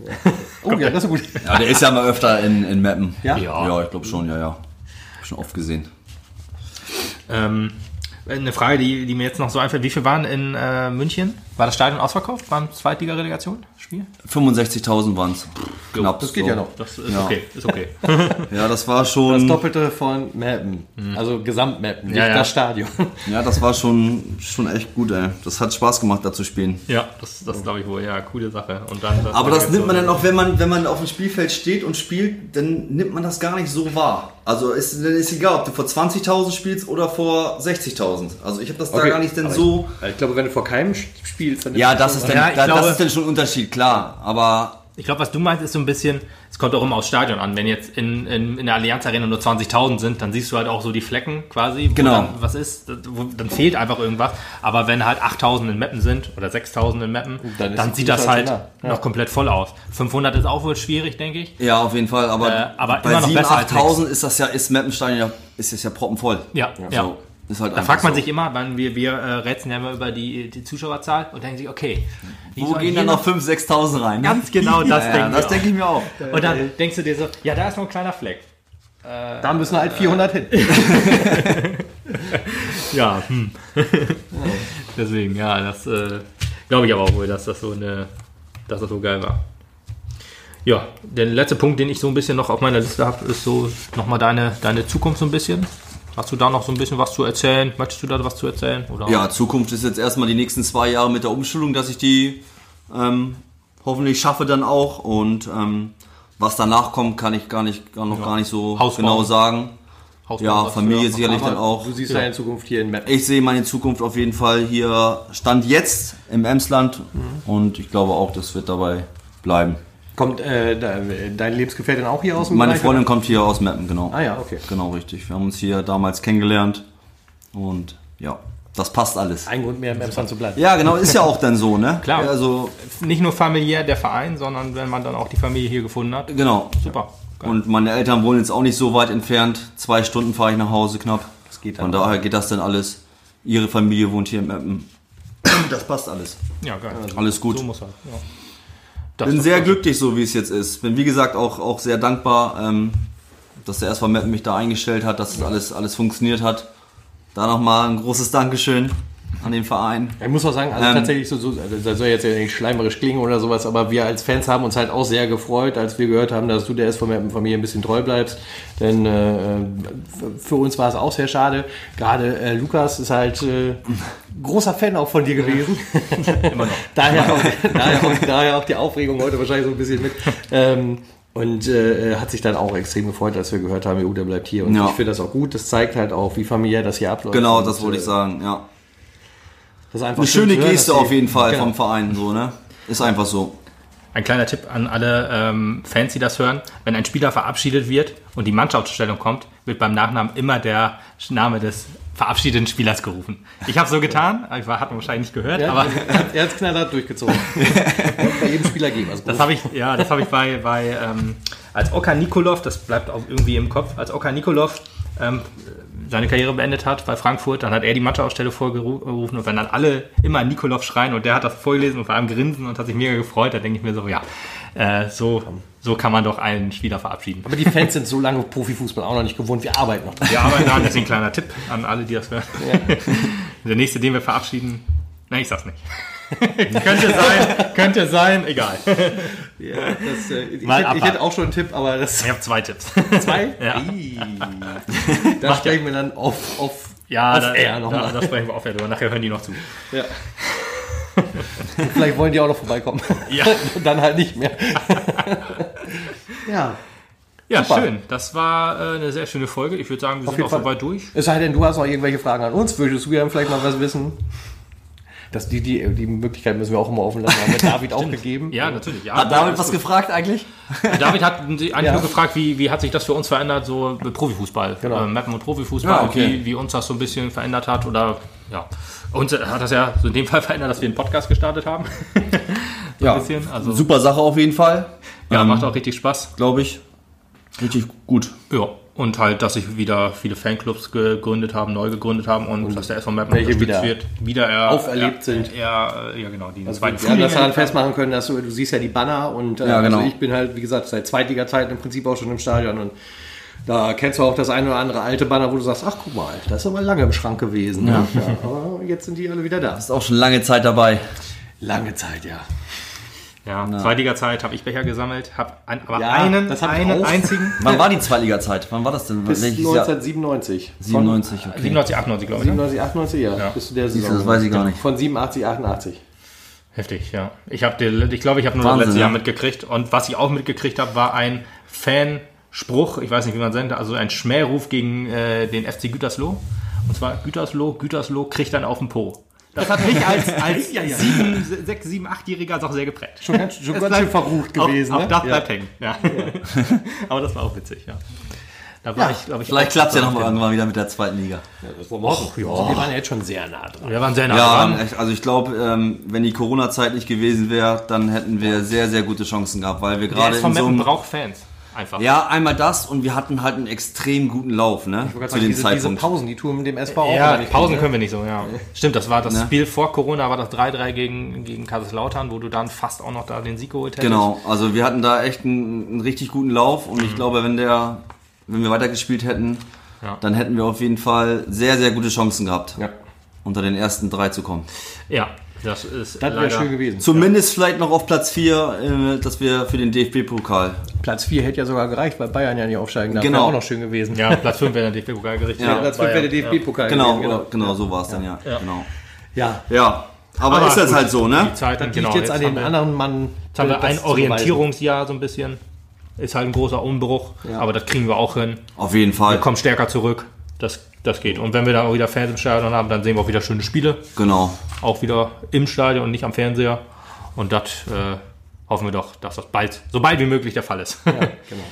Oh ja, das ist gut. Ja, der ist ja mal öfter in, in Mappen. Ja? Ja. Ja, ich glaube schon, ja, ja. Hab schon oft gesehen. Ähm, eine Frage, die, die mir jetzt noch so einfällt. Wie viel waren in äh, München War das Stadion ausverkauft beim Zweitliga-Relegation-Spiel? 65.000 waren es. Knapp. Das geht so. ja noch. Das ist Ja. okay, ist okay. (laughs) Ja, das war Das schon. Doppelte von Mappen. Also Gesamtmappen, nicht Ja, ja. das Stadion. Ja, das war schon, schon echt gut, ey. Das hat Spaß gemacht, da zu spielen. ja, das, das glaube ich wohl. Ja, coole Sache. Und dann Aber das nimmt man dann auch, wenn man, wenn man auf dem Spielfeld steht und spielt, dann nimmt man das gar nicht so wahr. Also ist, dann ist egal, ob du vor 20.000 spielst oder vor 60.000. Also ich habe das da gar nicht denn aber so. Ich, ich glaube, wenn du vor keinem spielst, dann Ja, das ist, dann, Ja, da, glaube- das ist dann schon ein Unterschied, klar. Aber Ich glaube, was du meinst, ist so ein bisschen, es kommt auch immer aufs Stadion an. Wenn jetzt in, in, in der Allianz Arena nur 20.000 sind, dann siehst du halt auch so die Flecken quasi, wo Genau. dann was ist, wo, dann fehlt einfach irgendwas. Aber wenn halt 8.000 in Mappen sind oder 6.000 in Mappen, Dann dann, sieht das halt. Ja. noch komplett voll aus. 500 ist auch wohl schwierig, denke ich. ja, auf jeden Fall. Aber, Äh, aber bei immer noch 7.000, besser als 8.000 ist das ja, ist Meppenstein ja, ist es ja proppenvoll. Ja, ja. So, halt Da fragt man so. sich immer, wann wir, wir äh, rätseln ja immer über die, die Zuschauerzahl und denken sich, okay, wie Wo gehen dann noch 5.000, 6.000 rein? ne? Ganz genau, (laughs) das ja, denken das wir denke ich mir auch. Und dann denkst du dir so, ja, da ist noch ein kleiner Fleck. Da müssen halt 400 hin. (laughs) Ja, hm. (laughs) Deswegen, ja, das äh, glaube ich aber auch wohl, dass das so eine, dass das so geil war. Ja, der letzte Punkt, den ich so ein bisschen noch auf meiner Liste habe, ist so nochmal deine, deine Zukunft so ein bisschen. Hast du da noch so ein bisschen was zu erzählen? Möchtest du da was zu erzählen? Oder? Ja, Zukunft ist jetzt erstmal die nächsten zwei Jahre mit der Umschulung, dass ich die ähm, hoffentlich schaffe dann auch. Und ähm, was danach kommt, kann ich gar nicht, gar noch gar nicht so Haus genau sagen. Haus Ja, Familie sicherlich Aber dann auch. Du siehst ja in Zukunft hier in Mappen. Ich sehe meine Zukunft auf jeden Fall hier, Stand jetzt im Emsland. Und ich glaube auch, das wird dabei bleiben. Kommt äh, de- dein Lebensgefährtin auch hier aus dem Meine Bereich, Freundin kommt hier aus Meppen, genau. oder? Ah ja, okay. Genau, richtig. Wir haben uns hier damals kennengelernt. Und ja, das passt alles. Ein Grund mehr im Emsland zu bleiben. Ja, genau, ist ja auch dann so, ne? (laughs) Klar. Also, Nicht nur familiär der Verein, sondern wenn man dann auch die Familie hier gefunden hat. genau. Super. Geil. Und meine Eltern wohnen jetzt auch nicht so weit entfernt. Zwei Stunden fahre ich nach Hause knapp. Das geht Von dann. daher geht das dann alles. Ihre Familie wohnt hier in Meppen. Das passt alles. Ja, geil. Alles gut. So muss halt. Ja. Das Bin sehr glücklich, so wie es jetzt ist. Bin wie gesagt auch, auch sehr dankbar, ähm, dass der SV Meppen mich da eingestellt hat, dass es alles, alles funktioniert hat. Da nochmal ein großes Dankeschön an den Verein. Ich muss auch sagen, also Ähm, tatsächlich so, so, also das soll jetzt ja nicht schleimerisch klingen oder sowas, aber wir als Fans haben uns halt auch sehr gefreut, als wir gehört haben, dass du der SV-Familie ein bisschen treu bleibst. Denn äh, für uns war es auch sehr schade. Gerade äh, Lukas ist halt äh, großer Fan auch von dir gewesen. (laughs) Immer noch. (laughs) daher, auch, (laughs) daher, auch, daher auch die Aufregung heute wahrscheinlich so ein bisschen mit. Ähm, und äh, hat sich dann auch extrem gefreut, als wir gehört haben, jo, der bleibt hier. Und Ja. ich finde das auch gut. Das zeigt halt auch, wie familiär das hier abläuft. Genau, das wollte ich äh, sagen, ja. Das ist einfach Eine schön schöne hören, Geste auf jeden Fall Genau. vom Verein, so, ne? Ist einfach so. Ein kleiner Tipp an alle ähm, Fans, die das hören. Wenn ein Spieler verabschiedet wird und die Mannschaftsaufstellung kommt, wird beim Nachnamen immer der Name des verabschiedeten Spielers gerufen. Ich habe so getan, ich war, hat man wahrscheinlich nicht gehört, Ja, aber (laughs) er hat es knallhart durchgezogen. (laughs) Bei jedem Spieler geben. Also das habe ich, ja, das habe ich bei, bei ähm, als Oka Nikolov, das bleibt auch irgendwie im Kopf, als Oka Nikolov ähm, seine Karriere beendet hat bei Frankfurt, dann hat er die Mannschaftsaufstellung vorgerufen und wenn dann alle immer Nikolov schreien und der hat das vorgelesen und vor allem grinsen und hat sich mega gefreut, da denke ich mir so, ja, äh, so, so kann man doch einen Spieler verabschieden. aber die Fans sind so lange Profifußball auch noch nicht gewohnt. Wir arbeiten noch. Wir arbeiten daran, deswegen kleiner Tipp an alle, die das hören. Der nächste, den wir verabschieden, nein, ich sag's nicht. (laughs) könnte sein, könnte sein, egal. Ja, das, äh, ich, hätte, ich hätte auch schon einen Tipp, aber das Ich habe zwei Tipps. zwei. (laughs) Ja. (laughs) Da sprechen wir dann auf, auf, Ja, auf da, Air da, nochmal. da sprechen wir auf Air drüber. Nachher hören die noch zu. Ja. Vielleicht wollen die auch noch vorbeikommen. Ja. dann halt nicht mehr. ja. Ja, Super. schön. Das war äh, eine sehr schöne Folge. Ich würde sagen, wir sind jeden auch Fall. soweit durch. Es sei denn, du hast noch irgendwelche Fragen an uns. Würdest du ja vielleicht mal was wissen? Das, die, die, die Möglichkeit müssen wir auch immer offen lassen. Haben wir (laughs) David auch gegeben. Ja, natürlich. Ja, Hat David was gut. gefragt eigentlich? David hat eigentlich Ja. nur gefragt, wie, wie hat sich das für uns verändert, so mit Profifußball, Genau. äh, Mappen und Profifußball, Ja, und okay. wie, wie uns das so ein bisschen verändert hat oder ja. Uns hat das ja so in dem Fall (laughs) verändert, dass wir einen Podcast gestartet haben. (laughs) so Ja. ein bisschen. Also Super Sache auf jeden Fall. ja, Ähm, macht auch richtig Spaß. Glaube ich. Richtig gut. Ja. Und halt, dass sich wieder viele Fanclubs gegründet haben, neu gegründet haben und, dass der SV Mappen unterstützt wieder wird, wieder er, auferlebt er, sind. Er, äh, ja, genau, die Also wir haben das daran erlebt festmachen können, dass du, du siehst ja die Banner und äh, Ja, genau. also ich bin halt, wie gesagt, seit Zweitliga-Zeiten im Prinzip auch schon im Stadion und da kennst du auch das eine oder andere alte Banner, wo du sagst, ach guck mal, das ist aber lange im Schrank gewesen. Ja. aber jetzt sind die alle wieder da. Ist auch schon lange Zeit dabei. Lange Zeit, ja. Ja, Zweitliga-Zeit habe ich Becher gesammelt, habe ein, aber Ja, einen, das hab einen einzigen. (laughs) Wann war die Zweitliga-Zeit? Wann war das denn? Bis Welches Jahr? 1997. 97, okay. 97, 98, glaube ich. Ne? 97, 98, ja. Bis zu der Saison. das weiß ich gar nicht. Von 87, 88. Heftig, ja. Ich habe, ich glaube, ich habe nur das Wahnsinn, letzte ja. Jahr mitgekriegt. Und was ich auch mitgekriegt habe, war ein Fanspruch, ich weiß nicht, wie man sendet, also ein Schmähruf gegen äh, den FC Gütersloh. Und zwar Gütersloh, Gütersloh kriegt dann auf den Po. Das hat mich als, (laughs) als sieben, sechs, sieben, achtjähriger auch sehr geprägt. Schon ganz, schon ganz schön verrucht gewesen. Auch, ne? auch das ja. bleibt hängen. Ja. (laughs) Aber das war auch witzig, ja. Da war Ja, ich, glaube ich, Vielleicht klappt es ja nochmal irgendwann wieder mit der zweiten Liga. Das wollen wir hoffen. Wir waren jetzt schon sehr nah dran. Wir waren sehr nah Ja, dran. echt, also ich glaube, ähm, wenn die Corona-Zeit nicht gewesen wäre, dann hätten wir sehr, sehr gute Chancen gehabt, weil wir gerade in so einem... braucht Fans. Einfach. Ja, einmal das und wir hatten halt einen extrem guten Lauf, ne? Ich Zu gerade dem sagen, diese, diese Zeitpunkt. Pausen, die tun mit dem SV auch Ja, nicht Pausen gut, können wir nicht so, ja. Stimmt, das war das Ne? Spiel vor Corona, war das 3-3 gegen, gegen Kaiserslautern, wo du dann fast auch noch da den Sieg geholt hättest. Genau, also wir hatten da echt einen, einen richtig guten Lauf und ich glaube, wenn der, wenn wir weitergespielt hätten, Ja. dann hätten wir auf jeden Fall sehr, sehr gute Chancen gehabt, Ja. unter den ersten drei zu kommen. Ja, das ist Das wäre leider- schön gewesen. Zumindest vielleicht noch auf Platz 4, äh, dass wir für den DFB-Pokal. Platz 4 hätte ja sogar gereicht, weil Bayern ja nicht aufsteigen darf. Genau. Wäre auch noch schön gewesen. Ja, Platz 5 wäre der DFB-Pokal gerichtet. Ja, Platz 5 wäre der DFB-Pokal Genau, gewesen. oder, genau, so war es dann, ja. Genau. Ja, Ja, aber, Aber ist jetzt gut, halt so, ne? Die Zeit, das liegt genau, jetzt, an haben den wir, anderen Mann. Jetzt haben wir das ein zu beweisen. Orientierungsjahr so ein bisschen. Ist halt ein großer Umbruch, Ja. aber das kriegen wir auch hin. Auf jeden Fall. Wir kommen stärker zurück. Das, das geht. Und wenn wir dann auch wieder Fans im Stadion haben, dann sehen wir auch wieder schöne Spiele. Genau. Auch wieder im Stadion und nicht am Fernseher. Und das äh, hoffen wir doch, dass das bald, so bald wie möglich der Fall ist. Genau.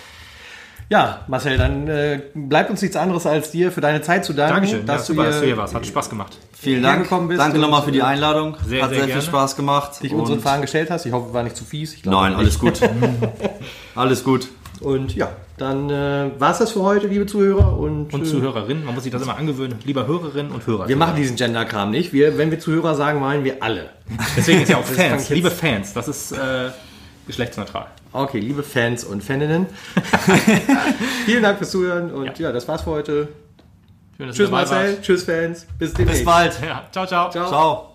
Ja, Marcel, dann äh, bleibt uns nichts anderes als dir für deine Zeit zu danken. Dankeschön, dass ja, super, du dass du hier hier warst. Hat Spaß gemacht. Vielen Dank gekommen bist Danke nochmal für die äh, Einladung. sehr, Hat sehr sehr, gerne. viel Spaß gemacht. dich unseren Fragen gestellt hast. Ich hoffe, war nicht zu fies. Ich glaube Nein, alles gut. (laughs) alles gut. Und ja, dann äh, war es das für heute, liebe Zuhörer. Und, Und äh, Zuhörerinnen, man muss sich das immer angewöhnen. Lieber Hörerinnen und Hörer. Wir machen diesen Gender-Kram nicht. Wir, wenn wir Zuhörer sagen, meinen wir alle. Deswegen ist ja auch (laughs) Fans. Liebe Fans, das ist äh, geschlechtsneutral. Okay, liebe Fans und Faninnen. (laughs) (laughs) Vielen Dank fürs Zuhören und ja, das war's für heute. Schön, dass Tschüss Marcel, tschüss Fans, bis demnächst. Bis bald. Ja, ciao, ciao. Ciao. Ciao.